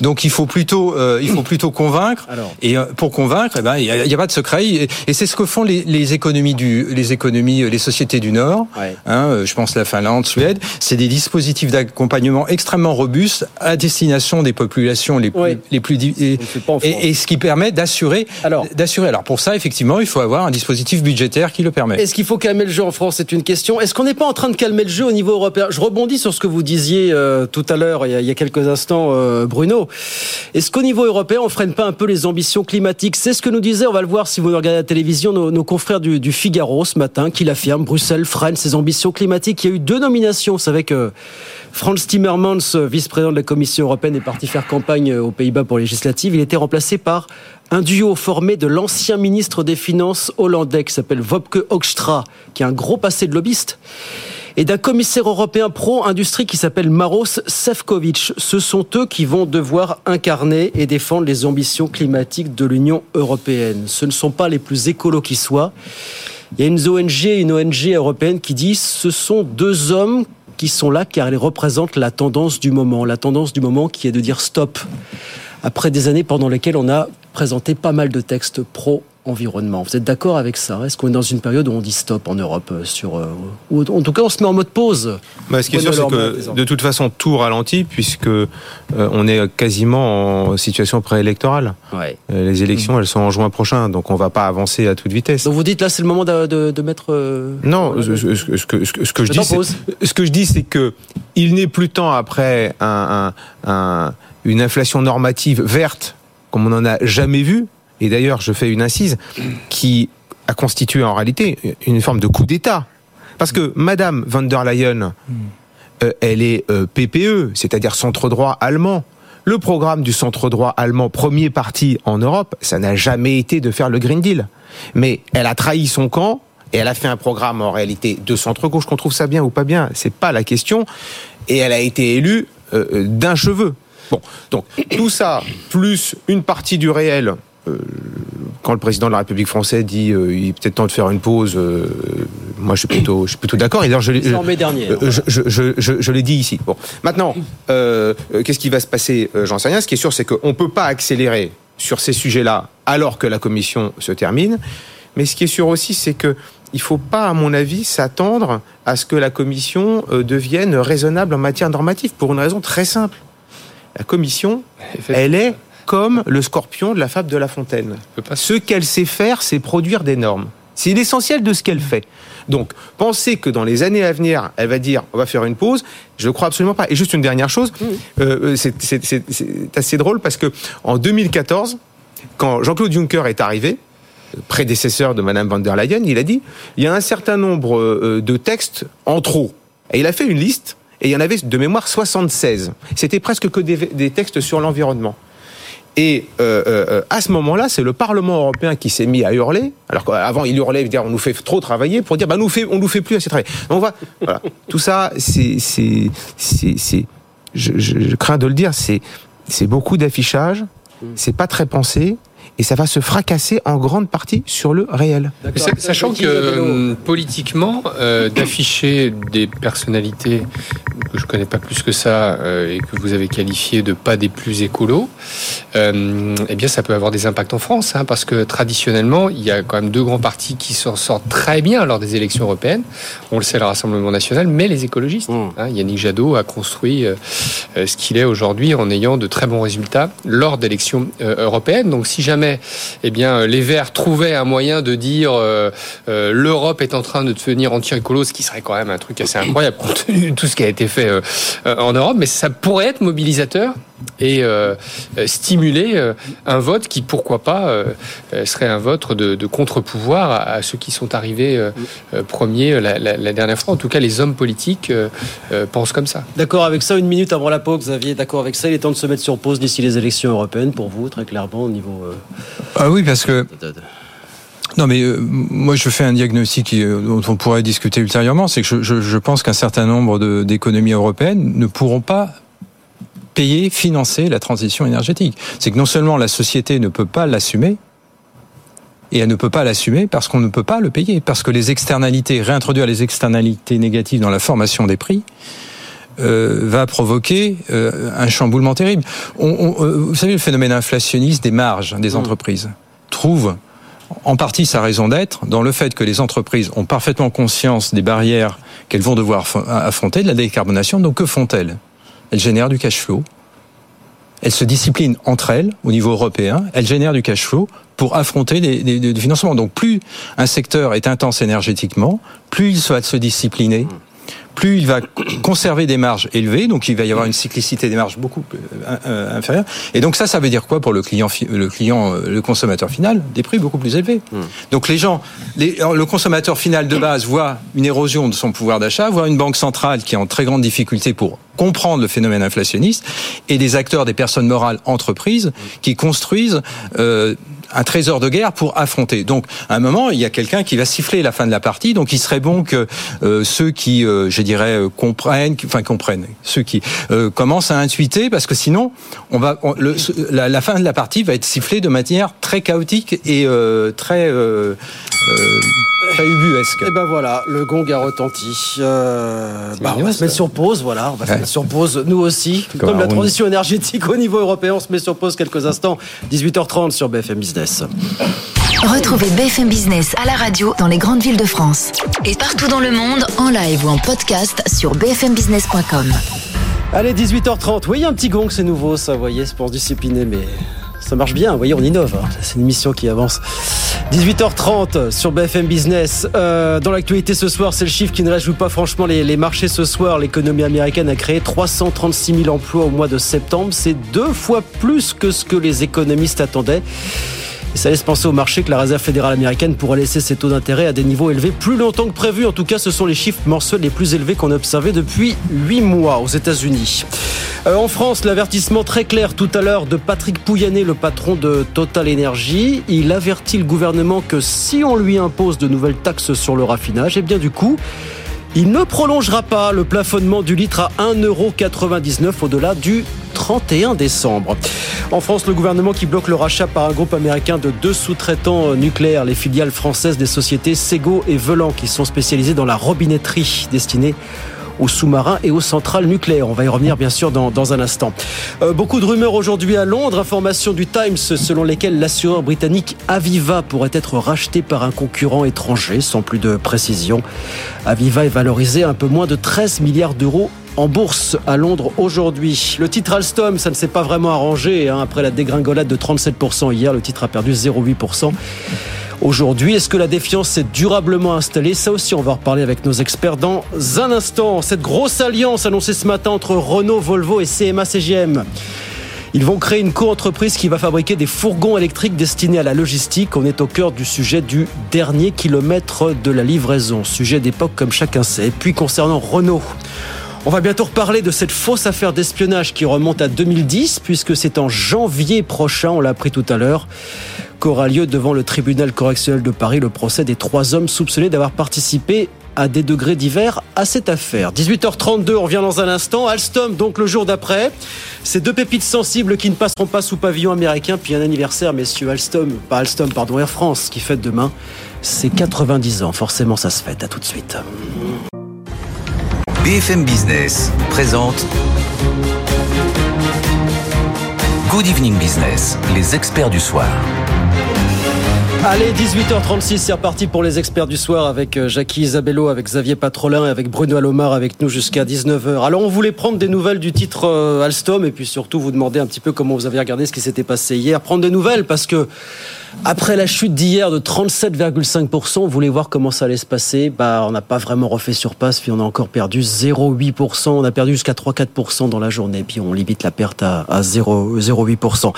Speaker 14: Donc il faut plutôt, euh, il faut plutôt convaincre. Et euh, pour convaincre, eh ben, il n'y a, il y a pas de secret. Et, et c'est ce que font les, les économies du, les économies, les sociétés du Nord. Hein, euh, je pense la Finlande, Suède. C'est des dispositifs d'accompagnement extrêmement robustes à destination des populations les plus, les plus di- et, et, et ce qui permet d'assurer, d'assurer. Alors pour ça, effectivement, il faut avoir un dispositif budgétaire qui le permet.
Speaker 1: Est-ce qu'il faut calmer le jeu en France? C'est une question. Est-ce qu'on n'est pas en train de calmer le jeu au niveau européen? Je rebondis sur ce que vous disiez euh, tout à l'heure, il, y a- il y a quelques instants, euh, Bruno. Est-ce qu'au niveau européen, on freine pas un peu les ambitions climatiques? C'est ce que nous disait, on va le voir si vous regardez la télévision, nos, nos confrères du, du Figaro ce matin, qui l'affirment. Bruxelles freine ses ambitions climatiques. Il y a eu deux nominations. Vous savez que Franz Timmermans, vice-président de la Commission européenne, est parti faire campagne aux Pays-Bas pour les législatives. Il était remplacé par un duo formé de l'ancien ministre des Finances hollandais qui s'appelle Wopke Hoekstra, qui a un gros passé de lobbyiste, et d'un commissaire européen pro-industrie qui s'appelle Maros Sefcovic. Ce sont eux qui vont devoir incarner et défendre les ambitions climatiques de l'Union européenne. Ce ne sont pas les plus écolos qui soient. Il y a une ONG, une ONG européenne qui dit ce sont deux hommes qui sont là car ils représentent la tendance du moment. La tendance du moment qui est de dire stop. Après des années pendant lesquelles on a présenté pas mal de textes pro environnement. Vous êtes d'accord avec ça? Est-ce qu'on est dans une période où on dit stop en Europe euh, sur euh, ou en tout cas on se met en mode pause?
Speaker 13: Bah, ce qui est sûr, c'est que de toute façon, tout ralentit puisque euh, on est quasiment en situation préélectorale. Euh, les élections, elles sont en juin prochain, donc on va pas avancer à toute vitesse.
Speaker 1: Donc vous dites là c'est le moment de, de- de mettre.
Speaker 13: Non, ce, ce- ce- ce que, ce je dis, ce que je dis, c'est que il n'est plus temps après un- un- un- une inflation normative verte comme on n'en a jamais vu. Et d'ailleurs, je fais une incise qui a constitué en réalité une forme de coup d'État. Parce que Madame van der Leyen, euh, elle est euh, PPE, c'est-à-dire centre droit allemand. Le programme du centre droit allemand, premier parti en Europe, ça n'a jamais été de faire le Green Deal. Mais elle a trahi son camp et elle a fait un programme en réalité de centre gauche. Qu'on trouve ça bien ou pas bien, c'est pas la question. Et elle a été élue euh, d'un cheveu. Bon, donc tout ça plus une partie du réel. Quand le président de la République française dit euh, il est peut-être temps de faire une pause, euh, moi je suis plutôt, je suis plutôt d'accord. Et d'ailleurs, je,
Speaker 1: dernier. hein.
Speaker 13: euh, je, je, je, je- je l'ai dit ici. Bon, maintenant, euh, qu'est-ce qui va se passer J'en sais rien. Ce qui est sûr, c'est qu'on ne peut pas accélérer sur ces sujets-là alors que la commission se termine. Mais ce qui est sûr aussi, c'est que il faut pas, à mon avis, s'attendre à ce que la commission devienne raisonnable en matière normative pour une raison très simple. La commission, elle est comme le scorpion de la fable de La Fontaine. Ce qu'elle sait faire, c'est produire des normes. C'est l'essentiel de ce qu'elle fait. Donc, penser que dans les années à venir, elle va dire on va faire une pause, je ne crois absolument pas. Et juste une dernière chose, euh, c'est- c'est assez drôle parce que en 2014, quand Jean-Claude Juncker est arrivé, prédécesseur de Madame van der Leyen, il a dit il y a un certain nombre euh, de textes en trop. Et il a fait une liste, et il y en avait de mémoire 76. C'était presque que des, des textes sur l'environnement. Et euh, euh, à ce moment-là, c'est le Parlement européen qui s'est mis à hurler. Alors qu'avant, il hurlait, dire on nous fait trop travailler, pour dire bah nous fait, on nous fait plus assez travailler. Donc voilà. Tout ça, c'est, je, je crains de le dire, c'est, c'est beaucoup d'affichage, c'est pas très pensé, et ça va se fracasser en grande partie sur le réel.
Speaker 11: Sachant que euh, politiquement, euh, d'afficher des personnalités que je connais pas plus que ça euh, et que vous avez qualifié de pas des plus écolos, euh, eh bien ça peut avoir des impacts en France, hein, parce que traditionnellement, il y a quand même deux grands partis qui s'en sortent très bien lors des élections européennes. On le sait, le Rassemblement national, mais les écologistes. Hein, Yannick Jadot a construit ce qu'il est aujourd'hui en ayant de très bons résultats lors d'élections euh, européennes. Donc si jamais eh bien, les Verts trouvaient un moyen de dire euh, euh, l'Europe est en train de devenir anti-écolo, ce qui serait quand même un truc assez incroyable compte tenu de tout ce qui a été fait euh, euh, en Europe, mais ça pourrait être mobilisateur et euh, euh, stimuler euh, un vote qui, pourquoi pas, euh, serait un vote de, de contre-pouvoir à, à ceux qui sont arrivés premiers la, la- la dernière fois. En tout cas, les hommes politiques euh, euh, pensent comme ça.
Speaker 1: D'accord avec ça, une minute avant la pause, Xavier, d'accord avec ça, il est temps de se mettre sur pause d'ici les élections européennes pour vous, très clairement, au niveau... euh,
Speaker 14: Ah oui, parce que. Non, mais euh, moi je fais un diagnostic dont on pourrait discuter ultérieurement. C'est que je, je- je pense qu'un certain nombre d'économies européennes ne pourront pas payer, financer la transition énergétique. C'est que non seulement la société ne peut pas l'assumer, et elle ne peut pas l'assumer parce qu'on ne peut pas le payer, parce que les externalités, réintroduire les externalités négatives dans la formation des prix, euh, va provoquer euh, un chamboulement terrible. On, on, euh, vous savez, le phénomène inflationniste des marges des entreprises trouve en partie sa raison d'être dans le fait que les entreprises ont parfaitement conscience des barrières qu'elles vont devoir affronter de la décarbonation. Donc que font-elles? Elles génèrent du cash flow. Elles se disciplinent entre elles au niveau européen. Elles génèrent du cash flow pour affronter des, financements. Donc plus un secteur est intense énergétiquement, plus il souhaite se discipliner, plus il va conserver des marges élevées, donc il va y avoir une cyclicité des marges beaucoup euh, inférieure. Et donc ça, ça veut dire quoi pour le client, le client, euh, le consommateur final? Des prix beaucoup plus élevés. Donc les gens, les- le consommateur final de base voit une érosion de son pouvoir d'achat, voit une banque centrale qui est en très grande difficulté pour comprendre le phénomène inflationniste, et des acteurs, des personnes morales, entreprises, qui construisent euh, un trésor de guerre pour affronter. Donc, à un moment, il y a quelqu'un qui va siffler la fin de la partie. Donc, il serait bon que euh, ceux qui, euh, je dirais, euh, comprennent, enfin comprennent, ceux qui euh, commencent à intuiter, parce que sinon, on va, on- le- la, la fin de la partie va être sifflée de manière très chaotique et euh, très, euh, très ubuesque.
Speaker 1: Et ben voilà, le gong a retenti. Euh, bah, on va se mettre sur pause, voilà, on va se mettre sur pause, nous aussi.
Speaker 14: Comme
Speaker 1: Comme la transition énergétique au niveau européen, on se met sur pause quelques instants. 18h30 sur BFM Business.
Speaker 15: Retrouvez BFM Business à la radio dans les grandes villes de France et partout dans le monde en live ou en podcast sur bfmbusiness.com.
Speaker 1: Allez, 18h30. Oui, un petit gong, c'est nouveau, ça, vous voyez, c'est pour se discipliner, mais ça marche bien, vous voyez, on innove. hein. C'est une mission qui avance. 18h30 sur BFM Business. Euh, dans l'actualité ce soir, c'est le chiffre qui ne réjouit pas franchement les, les marchés ce soir. L'économie américaine a créé 336 000 emplois au mois de septembre. C'est deux fois plus que ce que les économistes attendaient. Et ça laisse penser au marché que la Réserve fédérale américaine pourrait laisser ses taux d'intérêt à des niveaux élevés plus longtemps que prévu. En tout cas, ce sont les chiffres mensuels les plus élevés qu'on a observés depuis 8 mois aux États-Unis. Euh, en France, l'avertissement très clair tout à l'heure de Patrick Pouyanné, le patron de Total Energy. Il avertit le gouvernement que si on lui impose de nouvelles taxes sur le raffinage, et bien du coup, il ne prolongera pas le plafonnement du litre à 1,99€ au-delà du 31 décembre. En France, le gouvernement qui bloque le rachat par un groupe américain de deux sous-traitants nucléaires, les filiales françaises des sociétés Sego et Velan, qui sont spécialisées dans la robinetterie destinée aux sous-marins et aux centrales nucléaires. On va y revenir bien sûr dans, un instant. Euh, beaucoup de rumeurs aujourd'hui à Londres. Information du Times selon lesquelles l'assureur britannique Aviva pourrait être racheté par un concurrent étranger sans plus de précision. Aviva est valorisé un peu moins de 13 milliards d'euros en bourse à Londres aujourd'hui. Le titre Alstom, ça ne s'est pas vraiment arrangé. hein. Après la dégringolade de 37% hier, le titre a perdu 0,8%. Aujourd'hui, est-ce que la défiance s'est durablement installée? Ça aussi, on va reparler avec nos experts dans un instant. Cette grosse alliance annoncée ce matin entre Renault, Volvo et CMA-CGM. Ils vont créer une co-entreprise qui va fabriquer des fourgons électriques destinés à la logistique. On est au cœur du sujet du dernier kilomètre de la livraison. Sujet d'époque comme chacun sait. Et puis concernant Renault. On va bientôt reparler de cette fausse affaire d'espionnage qui remonte à 2010, puisque c'est en janvier prochain, on l'a appris tout à l'heure, qu'aura lieu devant le tribunal correctionnel de Paris le procès des trois hommes soupçonnés d'avoir participé à des degrés divers à cette affaire. 18h32, on revient dans un instant. Alstom, donc le jour d'après. Ces deux pépites sensibles qui ne passeront pas sous pavillon américain, puis un anniversaire, messieurs Alstom, pas Alstom, pardon, Air France, qui fête demain. C'est 90 ans, forcément ça se fête. À tout de suite.
Speaker 2: BFM Business présente Good Evening Business, les experts du soir.
Speaker 1: Allez, 18h36, c'est reparti pour les experts du soir avec euh, Jackie Isabello, avec Xavier Patrolin et avec Bruno Alomar avec nous jusqu'à 19h. Alors, on voulait prendre des nouvelles du titre euh, Alstom et puis surtout vous demander un petit peu comment vous avez regardé ce qui s'était passé hier. Prendre des nouvelles parce que après la chute d'hier de 37,5%, on voulait voir comment ça allait se passer? Bah, on n'a pas vraiment refait sur passe, puis on a encore perdu 0,8%. On a perdu jusqu'à 3-4% dans la journée, puis on limite la perte à, à 0,8%.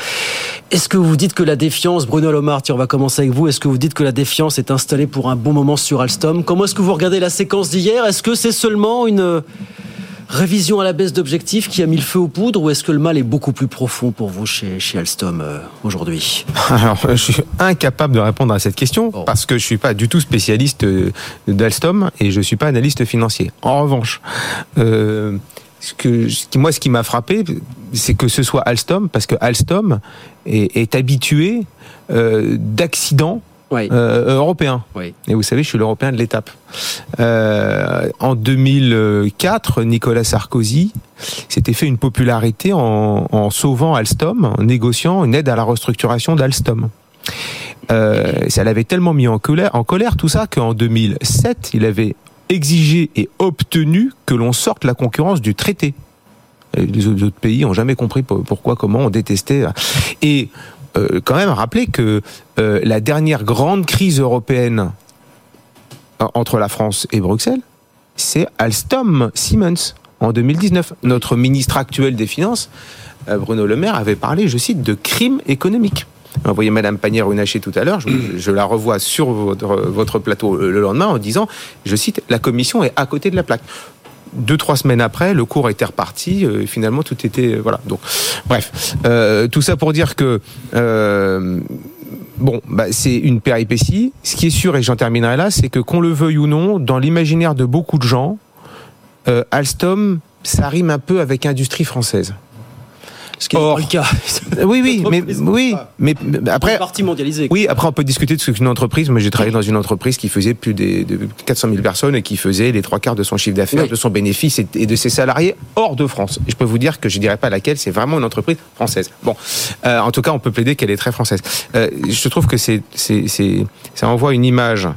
Speaker 1: Est-ce que vous dites que la défiance, Bruno Lomar, on va commencer avec vous, est-ce que vous dites que la défiance est installée pour un bon moment sur Alstom? Comment est-ce que vous regardez la séquence d'hier? Est-ce que c'est seulement une révision à la baisse d'objectifs qui a mis le feu aux poudres ou est-ce que le mal est beaucoup plus profond pour vous chez, chez Alstom euh, aujourd'hui (laughs)
Speaker 13: Alors, je suis incapable de répondre à cette question parce que je suis pas du tout spécialiste euh, d'Alstom et je suis pas analyste financier. En revanche, euh, ce que, moi, ce qui m'a frappé, c'est que ce soit Alstom, parce que Alstom est, est habitué euh, d'accidents euh, européens. Et vous savez, je suis l'Européen de l'étape. Euh, en 2004, Nicolas Sarkozy s'était fait une popularité en, en sauvant Alstom, en négociant une aide à la restructuration d'Alstom. Euh, ça l'avait tellement mis en colère, en colère tout ça qu'en 2007, il avait exigé et obtenu que l'on sorte la concurrence du traité. Les autres pays ont jamais compris po- pourquoi, comment on détestait. Et euh, quand même rappeler que euh, la dernière grande crise européenne en- entre la France et Bruxelles, c'est Alstom Siemens en 2019. Notre ministre actuel des Finances, euh, Bruno Le Maire, avait parlé, je cite, de crime économique. On voyait Madame Pannier-Runacher tout à l'heure, je, la revois sur votre plateau le lendemain en disant, je cite, la commission est à côté de la plaque. Deux, trois semaines après, le cours était reparti, euh, finalement tout était... euh, voilà, donc bref. Euh, tout ça pour dire que... Bon, bah, c'est une péripétie. Ce qui est sûr, et j'en terminerai là, c'est que qu'on le veuille ou non, dans l'imaginaire de beaucoup de gens, Alstom, ça rime un peu avec industrie française.
Speaker 1: Ce qui est le cas. (laughs)
Speaker 13: oui, oui, mais oui, mais mais après,
Speaker 1: partie mondialisée.
Speaker 13: oui, après on peut discuter de ce qu'une entreprise. Moi, j'ai travaillé dans une entreprise qui faisait plus des, de 400 000 personnes et qui faisait les trois quarts de son chiffre d'affaires, de son bénéfice et, et de ses salariés hors de France. Et je peux vous dire que je dirais pas laquelle, c'est vraiment une entreprise française. Bon, euh, en tout cas, on peut plaider qu'elle est très française. Euh, je trouve que c'est, c'est, c'est, ça envoie une image.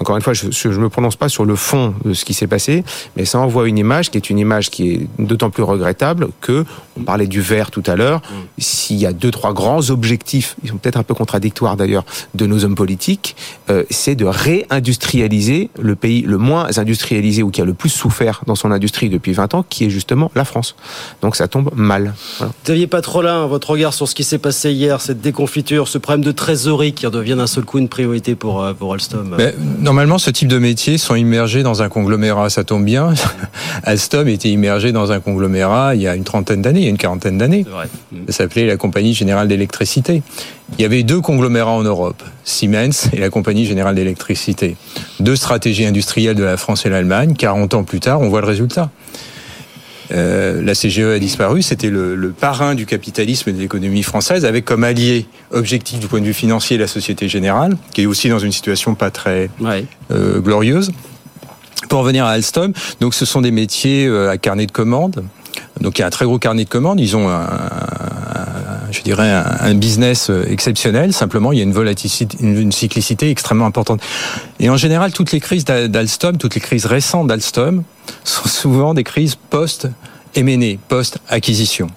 Speaker 13: Encore une fois, je ne me prononce pas sur le fond de ce qui s'est passé, mais ça envoie une image qui est une image qui est d'autant plus regrettable que, on parlait du vert tout à l'heure, s'il y a deux, trois grands objectifs, ils sont peut-être un peu contradictoires d'ailleurs, de nos hommes politiques, euh, c'est de réindustrialiser le pays le moins industrialisé ou qui a le plus souffert dans son industrie depuis 20 ans, qui est justement la France. Donc ça tombe mal. Voilà.
Speaker 1: Xavier Patrolin, votre regard sur ce qui s'est passé hier, cette déconfiture, ce problème de trésorerie qui redevient d'un seul coup une priorité pour, euh, pour Alstom
Speaker 14: Mais, normalement, ce type de métiers sont immergés dans un conglomérat. Ça tombe bien. (laughs) Alstom était immergé dans un conglomérat il y a une trentaine d'années, il y a une quarantaine d'années. Ça s'appelait la Compagnie Générale d'Électricité. Il y avait deux conglomérats en Europe, Siemens et la Compagnie Générale d'Électricité. Deux stratégies industrielles de la France et l'Allemagne. 40 ans plus tard, on voit le résultat. Euh, la CGE a disparu, c'était le, le parrain du capitalisme et de l'économie française, avec comme allié objectif du point de vue financier la Société Générale, qui est aussi dans une situation pas très euh, glorieuse. Pour revenir à Alstom, donc ce sont des métiers euh, à carnet de commandes. Donc il y a un très gros carnet de commandes. Ils ont un, un- je dirais un, business euh, exceptionnel. Simplement, il y a une volatilité, une, cyclicité extrêmement importante. Et en général, toutes les crises d'Al- d'Alstom, toutes les crises récentes d'Alstom, sont souvent des crises post M&A, post acquisition.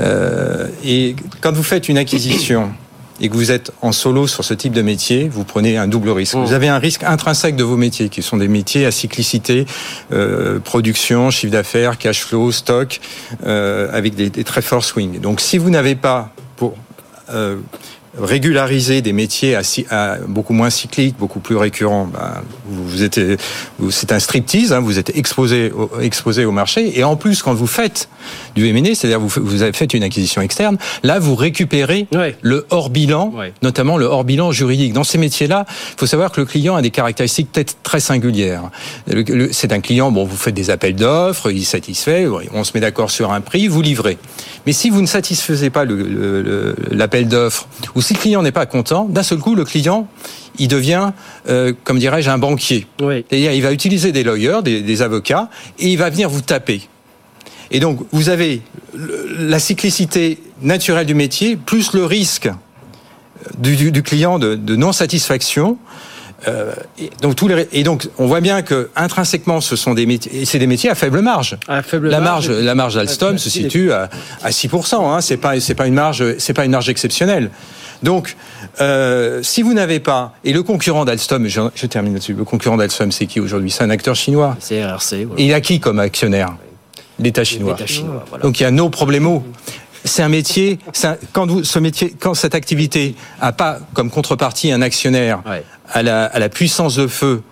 Speaker 14: Euh, et quand vous faites une acquisition et que vous êtes en solo sur ce type de métier, vous prenez un double risque.
Speaker 1: Mmh.
Speaker 14: Vous avez un risque intrinsèque de vos métiers, qui sont des métiers à cyclicité, euh, production, chiffre d'affaires, cash flow, stock, euh, avec des, des très forts swings. Donc si vous n'avez pas pour euh, régulariser des métiers à, ci- à beaucoup moins cycliques, beaucoup plus récurrents, ben, vous, êtes, c'est un striptease, hein, vous êtes exposé au, exposé au marché. Et en plus, quand vous faites du M&A, c'est-à-dire vous, vous avez fait une acquisition externe, là vous récupérez le hors bilan, notamment le hors bilan juridique. Dans ces métiers-là, il faut savoir que le client a des caractéristiques peut-être très singulières. C'est un client, bon, vous faites des appels d'offres, il est satisfait, on se met d'accord sur un prix, vous livrez. Mais si vous ne satisfaisez pas l'appel d'offres, ou si le client n'est pas content, d'un seul coup, le client, il devient, euh, comme dirais-je, un banquier. C'est-à-dire, il va utiliser des lawyers, des, des avocats, et il va venir vous taper. Et donc, vous avez la cyclicité naturelle du métier, plus le risque du, du- du client de, de non-satisfaction. Euh, et donc tous les et donc on voit bien que intrinsèquement ce sont des métiers c'est des métiers à faible marge. la marge,
Speaker 1: marge.
Speaker 14: la marge d'Alstom se situe à, à 6 hein, c'est pas c'est pas une marge c'est pas une marge exceptionnelle. Donc euh, si vous n'avez pas et le concurrent d'Alstom je, je termine là-dessus le concurrent d'Alstom c'est qui aujourd'hui? C'est un acteur chinois.
Speaker 1: C'est RRC.
Speaker 14: Et il a qui comme actionnaire? L'État chinois.
Speaker 1: L'État chinois, voilà.
Speaker 14: Donc il y a nos problèmes. C'est un métier. un- quand vous, ce métier, quand cette activité a pas comme contrepartie un actionnaire à, la, à la puissance de feu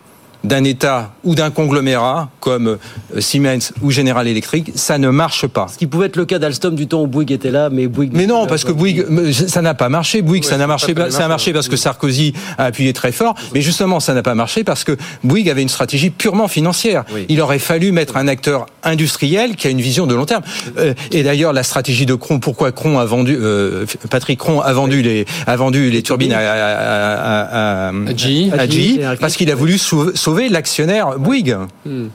Speaker 14: d'un État ou d'un conglomérat comme euh, Siemens ou General Electric, ça ne marche pas.
Speaker 1: Ce qui pouvait être le cas d'Alstom du temps où Bouygues était là, mais Bouygues.
Speaker 14: Mais non, parce que Bouygues, ça n'a pas marché. Bouygues, ça n'a marché, ça a
Speaker 1: marché,
Speaker 14: parce que Sarkozy a appuyé très fort. Mais justement, ça n'a pas marché parce que Bouygues avait une stratégie purement financière. Il aurait fallu mettre un acteur industriel qui a une vision de long terme. Euh, et d'ailleurs, la stratégie de Cron, pourquoi Cron a vendu, euh, Patrick Cron a vendu les, a vendu les turbines à, à, à, à, à
Speaker 11: GE.
Speaker 14: à GE,
Speaker 11: GE,
Speaker 14: parce qu'il a voulu sauver, sauver l'actionnaire Bouygues.
Speaker 11: Hmm.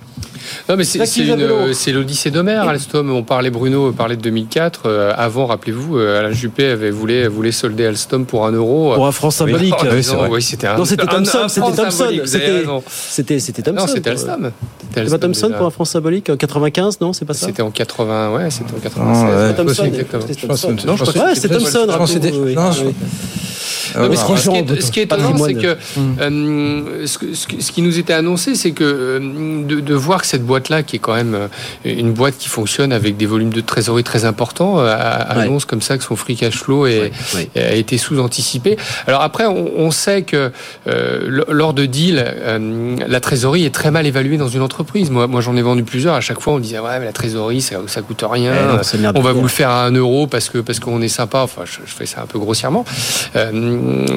Speaker 11: Non, mais c'est
Speaker 14: Jacques
Speaker 11: c'est
Speaker 14: Isabello.
Speaker 11: une- c'est l'Odyssée d'Homère, Alstom. On parlait, Bruno parlait de 2004. Euh, avant, rappelez-vous, euh, Alain Juppé avait voulu, voulait solder Alstom pour un euro.
Speaker 1: Pour un franc symbolique. (laughs)
Speaker 11: Oui,
Speaker 1: c'est vrai.
Speaker 11: oui, c'était un
Speaker 1: Non, c'était
Speaker 11: un-
Speaker 1: Thomson,
Speaker 11: un
Speaker 1: c'était Thomson. C'était-. C'était c'était Thomson.
Speaker 11: Non, c'était Alstom. C'était
Speaker 1: pas Thomson
Speaker 11: déjà.
Speaker 1: pour un franc symbolique en 95, non C'est pas ça
Speaker 11: C'était en 80, ouais, c'était en
Speaker 14: Ah,
Speaker 11: 96.
Speaker 1: ouais.
Speaker 11: C'était
Speaker 1: Thomson.
Speaker 11: Non, je crois que
Speaker 1: Ouais, c'était Thomson,
Speaker 11: non,
Speaker 1: Oui.
Speaker 11: Non, mais ce, qui- est, ce qui est étonnant, c'est que euh, ce, que- ce qui- ce qui nous était annoncé, c'est que euh, de, de voir que cette boîte-là, qui est quand même euh, une boîte qui fonctionne avec des volumes de trésorerie très importants,
Speaker 1: Ouais.
Speaker 11: annonce comme ça que son free cash flow est- a été sous-anticipé. Alors après, on, on sait que euh, lors de deals, euh, la trésorerie est très mal évaluée dans une entreprise. Moi, moi j'en ai vendu plusieurs. À chaque fois, on disait ouais, mais la trésorerie, ça, ça coûte rien.
Speaker 1: Eh non,
Speaker 11: on va vous le
Speaker 1: faire.
Speaker 11: faire à un euro parce que parce qu'on est sympa. Enfin, je, je fais ça un peu grossièrement. Euh,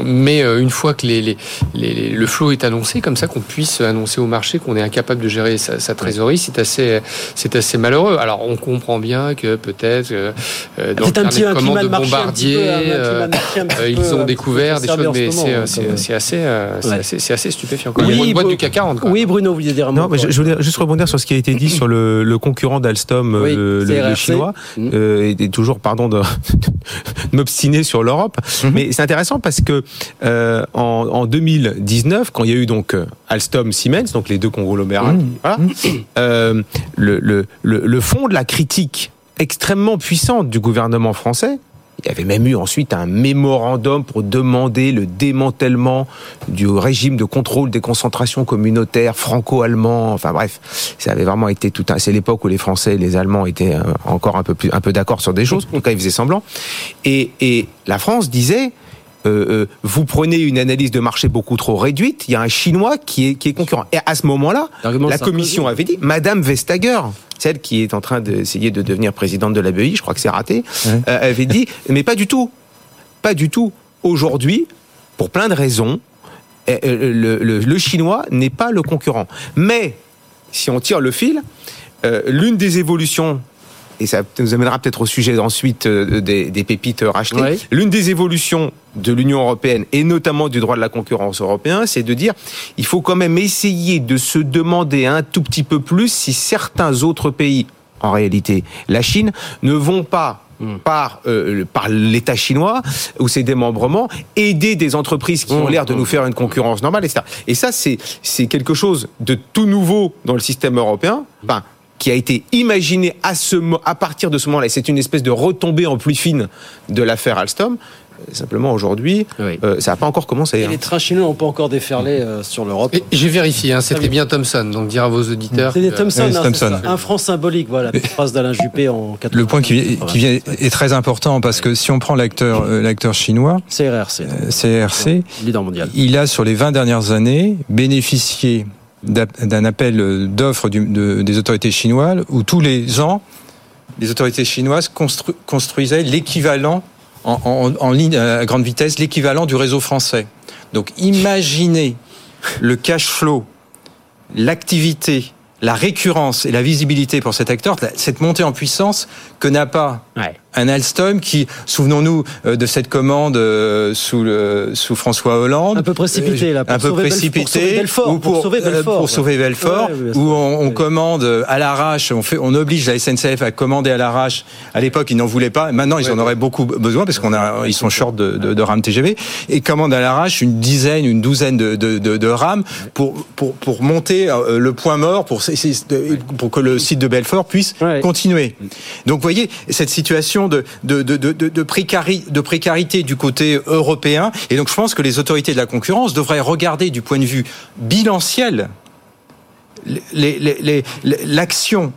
Speaker 11: mais euh, une fois que les, les- les- les- le flow est annoncé, comme ça qu'on puisse annoncer au marché qu'on est incapable de gérer sa, sa trésorerie, c'est assez, c'est assez malheureux. Alors on comprend bien que peut-être euh, euh, dans le
Speaker 1: C'est un petit un climat
Speaker 11: de
Speaker 1: peu,
Speaker 11: euh,
Speaker 1: peu,
Speaker 11: ils ont découvert des choses, mais
Speaker 1: ce
Speaker 11: c'est, c'est assez, euh, c'est
Speaker 1: Ouais.
Speaker 11: assez, assez stupéfiant. Quoi. Il y a
Speaker 1: Oui,
Speaker 11: boîtes
Speaker 1: Bru-
Speaker 11: du CAC 40. quoi.
Speaker 1: Oui, Bruno, vous vouliez dire un mot
Speaker 13: Non, mais je, je voulais juste rebondir sur ce qui a été dit sur le, le concurrent d'Alstom,
Speaker 1: Oui,
Speaker 13: le, le- chinois, euh, et, toujours, pardon, de, (laughs) de m'obstiner sur l'Europe. Mais c'est intéressant parce que euh, en, en 2019, quand il y a eu donc euh, Alstom, Siemens, donc les deux conglomérats, voilà, euh, le, le, le, le fond de la critique extrêmement puissante du gouvernement français. Il y avait même eu ensuite un mémorandum pour demander le démantèlement du régime de contrôle des concentrations communautaires franco-allemand. Enfin bref, ça avait vraiment été tout un. C'est l'époque où les Français et les Allemands étaient euh, encore un peu plus, un peu d'accord sur des choses. En tout cas, ils faisaient semblant. Et, et la France disait. Euh, euh, vous prenez une analyse de marché beaucoup trop réduite, il y a un Chinois qui est, qui est concurrent. Et à ce moment-là, la commission avait dit, Madame Vestager, celle qui est en train d'essayer de devenir présidente de la BEI, je crois que c'est raté, euh, avait dit, (laughs) mais pas du tout, pas du tout. Aujourd'hui, pour plein de raisons, euh, le, le- le chinois n'est pas le concurrent. Mais, si on tire le fil, euh, l'une des évolutions, et ça nous amènera peut-être au sujet ensuite euh, des, des pépites rachetées,
Speaker 1: Ouais.
Speaker 13: l'une des évolutions de l'Union européenne et notamment du droit de la concurrence européen, c'est de dire il faut quand même essayer de se demander un tout petit peu plus si certains autres pays, en réalité la Chine, ne vont pas par, euh, par l'État chinois ou ses démembrements, aider des entreprises qui ont l'air de nous faire une concurrence normale, etc. Et ça, c'est c'est quelque chose de tout nouveau dans le système européen, enfin, qui a été imaginé à, ce, à partir de ce moment-là. Et c'est une espèce de retombée en plus fine de l'affaire Alstom. Simplement aujourd'hui, euh, ça n'a pas encore commencé.
Speaker 1: Et
Speaker 13: hein.
Speaker 1: les trains chinois n'ont pas encore déferlé euh, sur l'Europe.
Speaker 11: J'ai vérifié, hein, c'était bien Thomson. Donc dire à vos auditeurs.
Speaker 1: C'était
Speaker 11: que-
Speaker 1: Thomson,
Speaker 14: Oui, c'est
Speaker 1: hein,
Speaker 14: Thomson.
Speaker 1: c'est ça. un franc symbolique, voilà, la phrase d'Alain Juppé en 80.
Speaker 14: Le point qui, qui vient est très important parce que si on prend l'acteur euh, l'acteur chinois,
Speaker 1: CRRC,
Speaker 14: euh, CRC,
Speaker 1: leader mondial.
Speaker 14: il a sur les 20 dernières années bénéficié d'un appel euh, d'offres des autorités chinoises où tous les ans, les autorités chinoises constru- construisaient l'équivalent en, en- en ligne à grande vitesse, l'équivalent du réseau français. Donc imaginez le cash flow, l'activité, la récurrence et la visibilité pour cet acteur, cette montée en puissance que n'a pas un Alstom qui, souvenons-nous euh, de cette commande euh, sous, le, sous François Hollande. Un
Speaker 1: peu précipité, là, pour
Speaker 14: un peu
Speaker 1: sauver
Speaker 14: précipité.
Speaker 1: pour sauver Belfort,
Speaker 14: ou
Speaker 1: pour sauver
Speaker 14: euh,
Speaker 1: Belfort,
Speaker 14: pour sauver. Belfort,
Speaker 1: Ouais,
Speaker 14: où on, on commande à l'arrache, on, fait, on oblige la SNCF à commander à l'arrache. À l'époque, ils n'en voulaient pas. Maintenant, ils en auraient beaucoup besoin parce qu'on a, ils sont short de, de, de rames TGV et commandent à l'arrache une dizaine, une douzaine de, de, rames pour, pour, pour monter euh, le point mort, pour, pour que le site de Belfort puisse continuer. Donc, vous voyez, cette situation de, de, de, de, de, précari- de précarité du côté européen. Et donc, je pense que les autorités de la concurrence devraient regarder du point de vue bilanciel l'action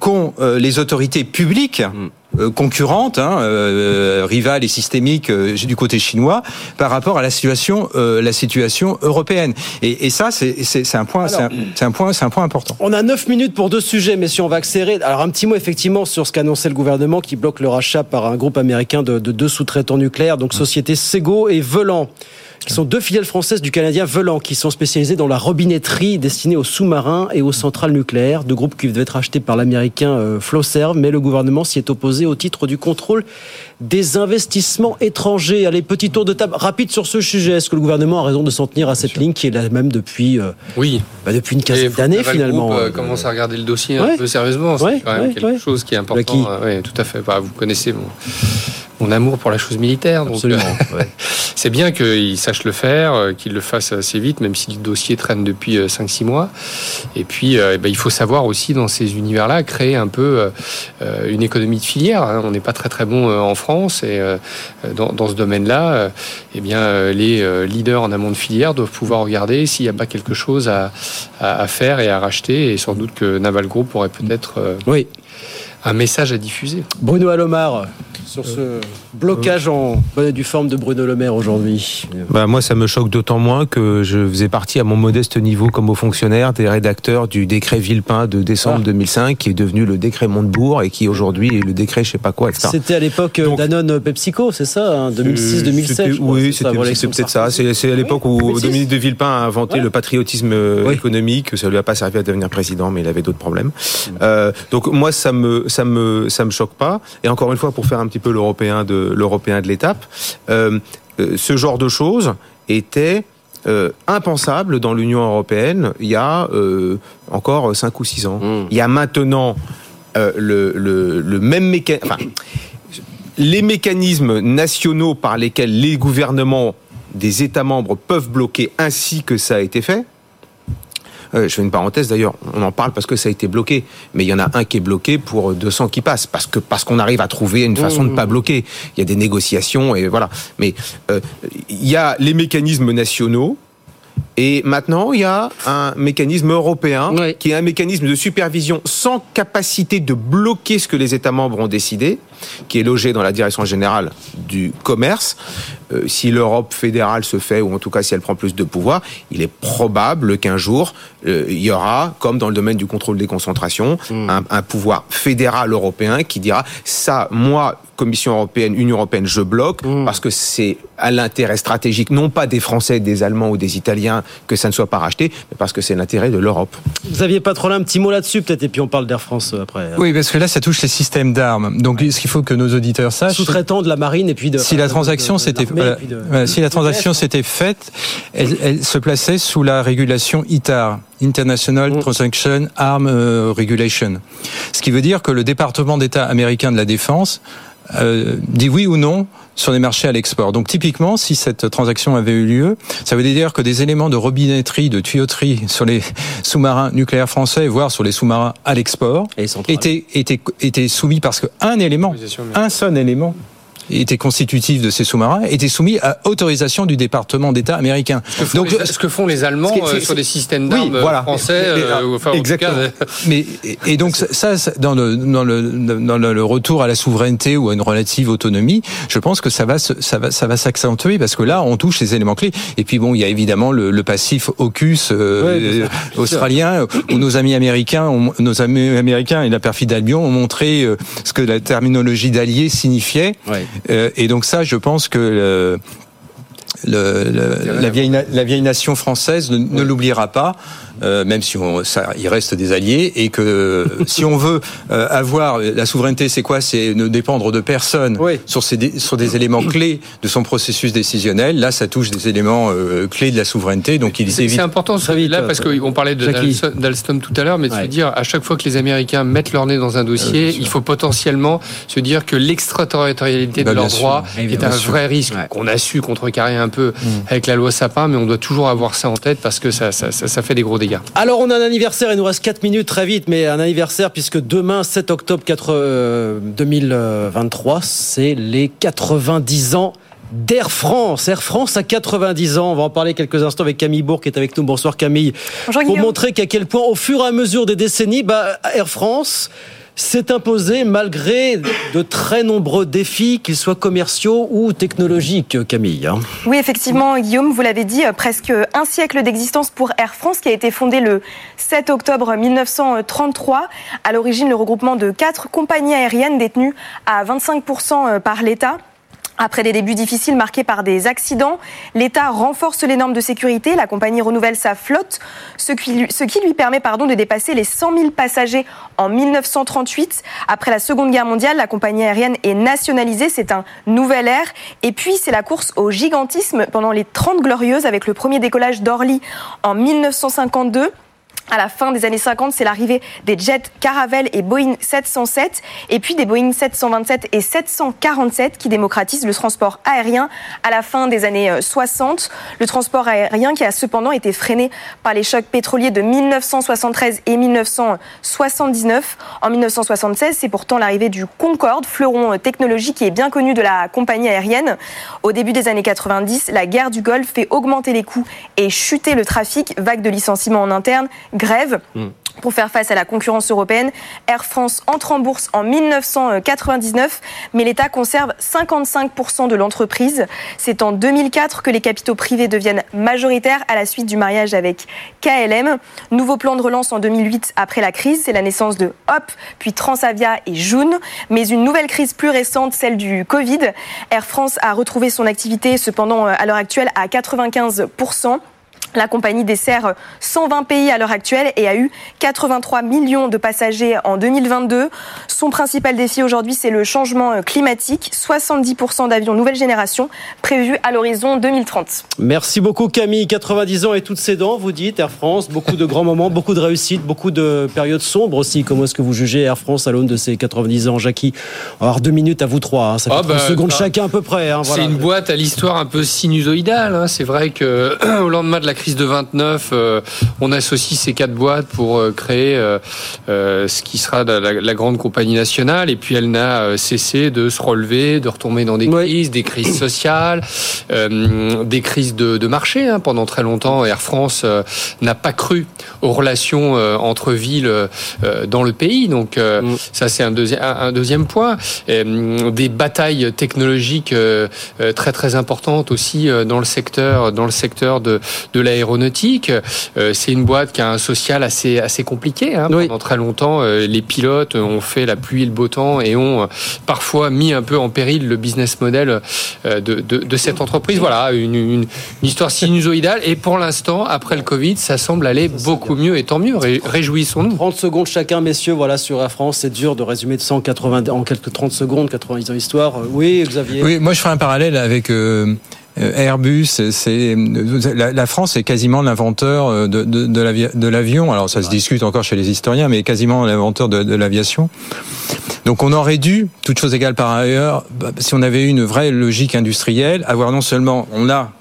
Speaker 14: qu'ont euh, les autorités publiques euh, concurrentes, hein, euh, rivales et systémiques euh, du côté chinois, par rapport à la situation, euh, la situation européenne. Et, et ça, c'est un point, c'est un, un point, c'est un point important.
Speaker 1: On a 9 minutes pour deux sujets, messieurs, on va accélérer. Alors un petit mot effectivement sur ce qu'annonçait le gouvernement qui bloque le rachat par un groupe américain de, de deux sous-traitants nucléaires, donc société Sego et Velan qui sont deux filiales françaises du Canadien Velan, qui sont spécialisées dans la robinetterie destinée aux sous-marins et aux centrales nucléaires, deux groupes qui devaient être achetés par l'américain euh, Flowserve, mais le gouvernement s'y est opposé au titre du contrôle des investissements étrangers. Allez, petit tour de table rapide sur ce sujet. Est-ce que le gouvernement a raison de s'en tenir à cette ligne qui est la même depuis, euh,
Speaker 11: Oui.
Speaker 1: bah, depuis une quinzaine d'années finalement
Speaker 11: Group, euh, commence à regarder le dossier
Speaker 1: Ouais.
Speaker 11: un peu sérieusement. C'est
Speaker 1: Ouais,
Speaker 11: quand même
Speaker 1: ouais,
Speaker 11: quelque chose qui est important. Euh, Oui, tout à fait. Bah, vous connaissez mon, mon amour pour la chose militaire. Donc,
Speaker 1: Absolument,
Speaker 11: euh, (laughs) c'est bien qu'il sache le faire, euh, qu'il le fasse assez vite, même si le dossier traîne depuis euh, 5-6 mois. Et puis, euh, eh ben, il faut savoir aussi, dans ces univers-là, créer un peu euh, euh, une économie de filière. hein. On n'est pas très très bon euh, en France et euh, dans, dans ce domaine-là, euh, eh bien, euh, les euh, leaders en amont de filière doivent pouvoir regarder s'il n'y a pas quelque chose à, à, à faire et à racheter. Et sans doute que Naval Group aurait peut-être euh,
Speaker 1: oui.
Speaker 11: Un message à diffuser.
Speaker 1: Bruno Alomar, sur ce blocage en bonne et due forme de Bruno Le Maire aujourd'hui.
Speaker 13: Bah, moi, ça me choque d'autant moins que je faisais partie à mon modeste niveau comme haut fonctionnaire des rédacteurs du décret Villepin de décembre 2005, qui est devenu le décret Montebourg et qui aujourd'hui est le décret je sais pas quoi, etc.
Speaker 1: C'était à l'époque euh, Danone PepsiCo, c'est ça hein, 2006-2007
Speaker 13: C'était-
Speaker 1: je crois,
Speaker 13: Oui, c'était peut-être ça. C'est à l'époque où
Speaker 1: 2006.
Speaker 13: Dominique de Villepin a inventé le patriotisme euh, économique. Ça lui a pas servi à devenir président, mais il avait d'autres problèmes. Euh, donc moi, ça me ça me ça me choque pas. Et encore une fois, pour faire un petit peu l'européen de l'européen de l'étape, euh, euh, ce genre de choses était euh, impensable dans l'Union européenne il y a euh, encore 5 ou 6 ans. Il y a maintenant euh, le, le, le même mécanisme. les mécanismes nationaux par lesquels les gouvernements des États membres peuvent bloquer ainsi que ça a été fait. Euh, je fais une parenthèse d'ailleurs, on en parle parce que ça a été bloqué, mais il y en a un qui est bloqué pour 200 qui passent, parce que parce qu'on arrive à trouver une façon de pas bloquer. Il y a des négociations et voilà. Mais euh, il y a les mécanismes nationaux. Et maintenant, il y a un mécanisme européen qui est un mécanisme de supervision sans capacité de bloquer ce que les États membres ont décidé, qui est logé dans la direction générale du commerce. Euh, si l'Europe fédérale se fait, ou en tout cas si elle prend plus de pouvoir, il est probable qu'un jour, euh, il y aura, comme dans le domaine du contrôle des concentrations, un, un pouvoir fédéral européen qui dira ça, moi, Commission européenne, Union européenne, je bloque parce que c'est à l'intérêt stratégique, non pas des Français, des Allemands ou des Italiens, que ça ne soit pas racheté, mais parce que c'est l'intérêt de l'Europe.
Speaker 1: Vous aviez pas trop là un petit mot là-dessus peut-être, et puis on parle d'Air France euh, après.
Speaker 14: Oui, parce que là, ça touche les systèmes d'armes. Donc, ce qu'il faut que nos auditeurs sachent.
Speaker 1: Sous-traitant de la marine et puis de.
Speaker 14: Si la transaction s'était voilà, si la transaction s'était faite, elle, elle se plaçait sous la régulation ITAR, International Transaction Arm euh, Regulation. Ce qui veut dire que le département d'État américain de la défense euh, dit oui ou non sur les marchés à l'export. Donc typiquement, si cette transaction avait eu lieu, ça veut dire que des éléments de robinetterie, de tuyauterie sur les (laughs) sous-marins nucléaires français, voire sur les sous-marins à l'export, étaient, étaient, étaient soumis parce qu'un élément, un seul élément était constitutif de ces sous-marins était soumis à autorisation du département d'État américain.
Speaker 11: Ce que Donc, les, ce que font les Allemands euh, sur des systèmes d'armes
Speaker 14: oui, voilà.
Speaker 11: français.
Speaker 14: Euh, enfin, exactement. Cas, mais et, donc ça, dans le dans le dans le retour à la souveraineté ou à une relative autonomie, je pense que ça va ça va ça va s'accentuer parce que là on touche les éléments clés. Et puis bon, il y a évidemment le, le passif AUKUS euh, australien où nos amis américains, ont, nos amis américains et la perfide Albion ont montré ce que la terminologie d'allié signifiait. Ouais. Euh, et donc ça, je pense que le, le, la, vieille, la vieille nation française ne, ne l'oubliera pas. Euh, même si on, ça, il reste des alliés, et que si on veut euh, avoir la souveraineté, c'est quoi? C'est ne dépendre de personne sur, ces, sur des éléments clés de son processus décisionnel. Là, ça touche des éléments euh, clés de la souveraineté, donc il
Speaker 11: C'est important ça, là parce qu'on parlait d'Alstom tout à l'heure, mais de se dire à chaque fois que les Américains mettent leur nez dans un dossier, il faut potentiellement se dire que l'extraterritorialité de leurs droits est un vrai risque qu'on a su contrecarrer un peu mm. avec la loi Sapin, mais on doit toujours avoir ça en tête parce que ça, ça, ça fait des gros dégâts.
Speaker 1: Alors on a un anniversaire, il nous reste 4 minutes très vite, mais un anniversaire puisque demain, 7 octobre 4, 2023, euh, c'est les 90 ans d'Air France. Air France a 90 ans. On va en parler quelques instants avec Camille Bourg qui est avec nous. Bonsoir Camille.
Speaker 16: Bonjour,
Speaker 1: Pour montrer qu'à quel point, au fur et à mesure des décennies, bah, Air France s'est imposé malgré de très nombreux défis, qu'ils soient commerciaux ou technologiques, Camille. Hein.
Speaker 16: Oui, effectivement, Guillaume, vous l'avez dit, presque un siècle d'existence pour Air France, qui a été fondé le 7 octobre 1933. À l'origine, le regroupement de quatre compagnies aériennes détenues à 25% par l'État. Après des débuts difficiles marqués par des accidents, l'État renforce les normes de sécurité. La compagnie renouvelle sa flotte, ce qui lui, permet pardon, de dépasser les 100 000 passagers en 1938. Après la Seconde Guerre mondiale, la compagnie aérienne est nationalisée. C'est un nouvel air. Et puis, c'est la course au gigantisme pendant les 30 glorieuses avec le premier décollage d'Orly en 1952 à la fin des années 50, c'est l'arrivée des jets Caravelle et Boeing 707, et puis des Boeing 727 et 747 qui démocratisent le transport aérien à la fin des années 60. Le transport aérien qui a cependant été freiné par les chocs pétroliers de 1973 et 1979. En 1976, c'est pourtant l'arrivée du Concorde, fleuron technologique qui est bien connu de la compagnie aérienne. Au début des années 90, la guerre du Golfe fait augmenter les coûts et chuter le trafic, vague de licenciements en interne grève. Mm. Pour faire face à la concurrence européenne, Air France entre en bourse en 1999, mais l'État conserve 55% de l'entreprise. C'est en 2004 que les capitaux privés deviennent majoritaires à la suite du mariage avec KLM. Nouveau plan de relance en 2008 après la crise, c'est la naissance de Hop, puis Transavia et Joon. Mais une nouvelle crise plus récente, celle du Covid. Air France a retrouvé son activité cependant à l'heure actuelle à 95%. La compagnie dessert 120 pays à l'heure actuelle et a eu 83 millions de passagers en 2022. Son principal défi aujourd'hui, c'est le changement climatique. 70% d'avions nouvelle génération prévus à l'horizon 2030.
Speaker 1: Merci beaucoup Camille. 90 ans et toutes ses dents, vous dites Air France. Beaucoup de grands moments, beaucoup de réussites, beaucoup de périodes sombres aussi. Comment est-ce que vous jugez Air France à l'aune de ces 90 ans Jackie avoir deux minutes à vous trois. Hein. Ça fait oh secondes chacun à peu près. Hein.
Speaker 11: C'est une boîte à l'histoire un peu sinusoïdale. Hein. C'est vrai que (clears throat) au lendemain de la crise de 29, euh, on associe ces quatre boîtes pour euh, créer euh, ce qui sera la, grande compagnie nationale. Et puis elle n'a cessé de se relever, de retomber dans des crises, des crises sociales, des crises de, marché. Hein. Pendant très longtemps, Air France n'a pas cru aux relations entre villes dans le pays. Donc mm. ça, c'est un, deuxième un deuxième point. des batailles technologiques très très importantes aussi dans le secteur dans le secteur de, de l'aéronautique euh, c'est une boîte qui a un social assez assez compliqué. Hein. Pendant très longtemps, euh, les pilotes ont fait la pluie et le beau temps et ont euh, parfois mis un peu en péril le business model de, de, cette entreprise. Voilà, une, une, histoire sinusoïdale. Et pour l'instant, après le Covid, ça semble aller beaucoup mieux et tant mieux. Réjouissons-nous.
Speaker 1: 30 secondes chacun, messieurs. Voilà, sur Air France, c'est dur de résumer de 180 en quelques 30 secondes, 90 ans histoire. Oui, Xavier.
Speaker 14: Oui, moi je ferai un parallèle avec Airbus, c'est la, la, France est quasiment l'inventeur de, de, de l'avion. Alors ça se discute encore chez les historiens, mais quasiment l'inventeur de, de l'aviation. Donc on aurait dû, toute chose égale par ailleurs, bah, si on avait eu une vraie logique industrielle, avoir non seulement on a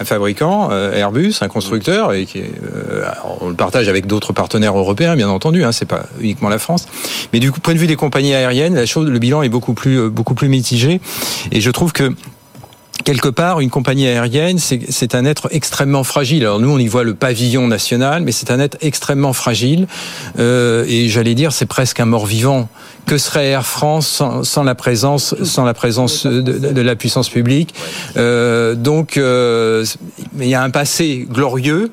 Speaker 14: un fabricant, euh, Airbus, un constructeur, et qui euh, on le partage avec d'autres partenaires européens, bien entendu. Hein, c'est pas uniquement la France. Mais du coup, point de vue des compagnies aériennes, la chose, le bilan est beaucoup plus euh, beaucoup plus mitigé. Et je trouve que quelque part, une compagnie aérienne, c'est un être extrêmement fragile. Alors nous, on y voit le pavillon national, mais c'est un être extrêmement fragile. Euh, et j'allais dire, c'est presque un mort-vivant. Que serait Air France sans, la présence, sans la présence de, la puissance publique? Euh, Donc, euh, il y a un passé glorieux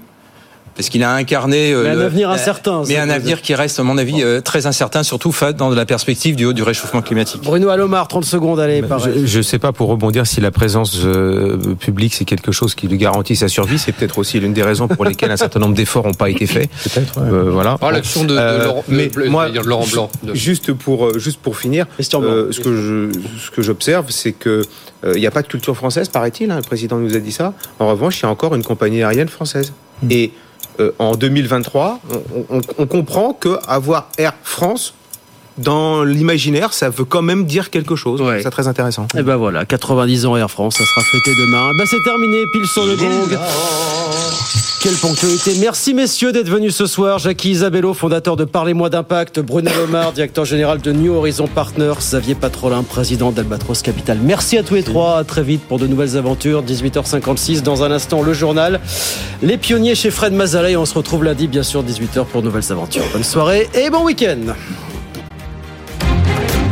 Speaker 14: parce qu'il a incarné
Speaker 1: euh, un avenir incertain.
Speaker 14: Mais un avenir qui reste, à mon avis, euh, très incertain, surtout dans la perspective du haut du réchauffement climatique.
Speaker 1: Bruno Alomar, 30 secondes, allez.
Speaker 13: Je ne sais pas pour rebondir si la présence euh, publique c'est quelque chose qui lui garantit sa survie. C'est peut-être aussi l'une des raisons pour lesquelles un certain nombre d'efforts n'ont pas été faits. (laughs)
Speaker 11: Peut-être. voilà. Ah, l'action de, Laurent, mais moi, Laurent Blanc.
Speaker 13: Juste pour juste pour finir, ce que je ce que j'observe, c'est que il n'y a pas de culture française, paraît-il. Hein, le président nous a dit ça. En revanche, il y a encore une compagnie aérienne française. Hmm. Et en 2023, on, on, comprend que avoir Air France dans l'imaginaire, ça veut quand même dire quelque chose. C'est très intéressant.
Speaker 1: Et ben voilà, 90 ans Air France, ça sera fêté demain. Ben c'est terminé, pile sur le gong. Quelle ponctualité. Merci messieurs d'être venus ce soir. Jackie Isabello, fondateur de Parlez-moi d'impact. Bruno Lomar, directeur général de New Horizon Partners. Xavier Patrolin, président d'Albatros Capital. Merci à tous les trois. À très vite pour de nouvelles aventures. 18h56. Dans un instant, le journal. Les pionniers chez Fred Mazalay. On se retrouve lundi, bien sûr, 18h pour de nouvelles aventures. Bonne soirée et bon week-end.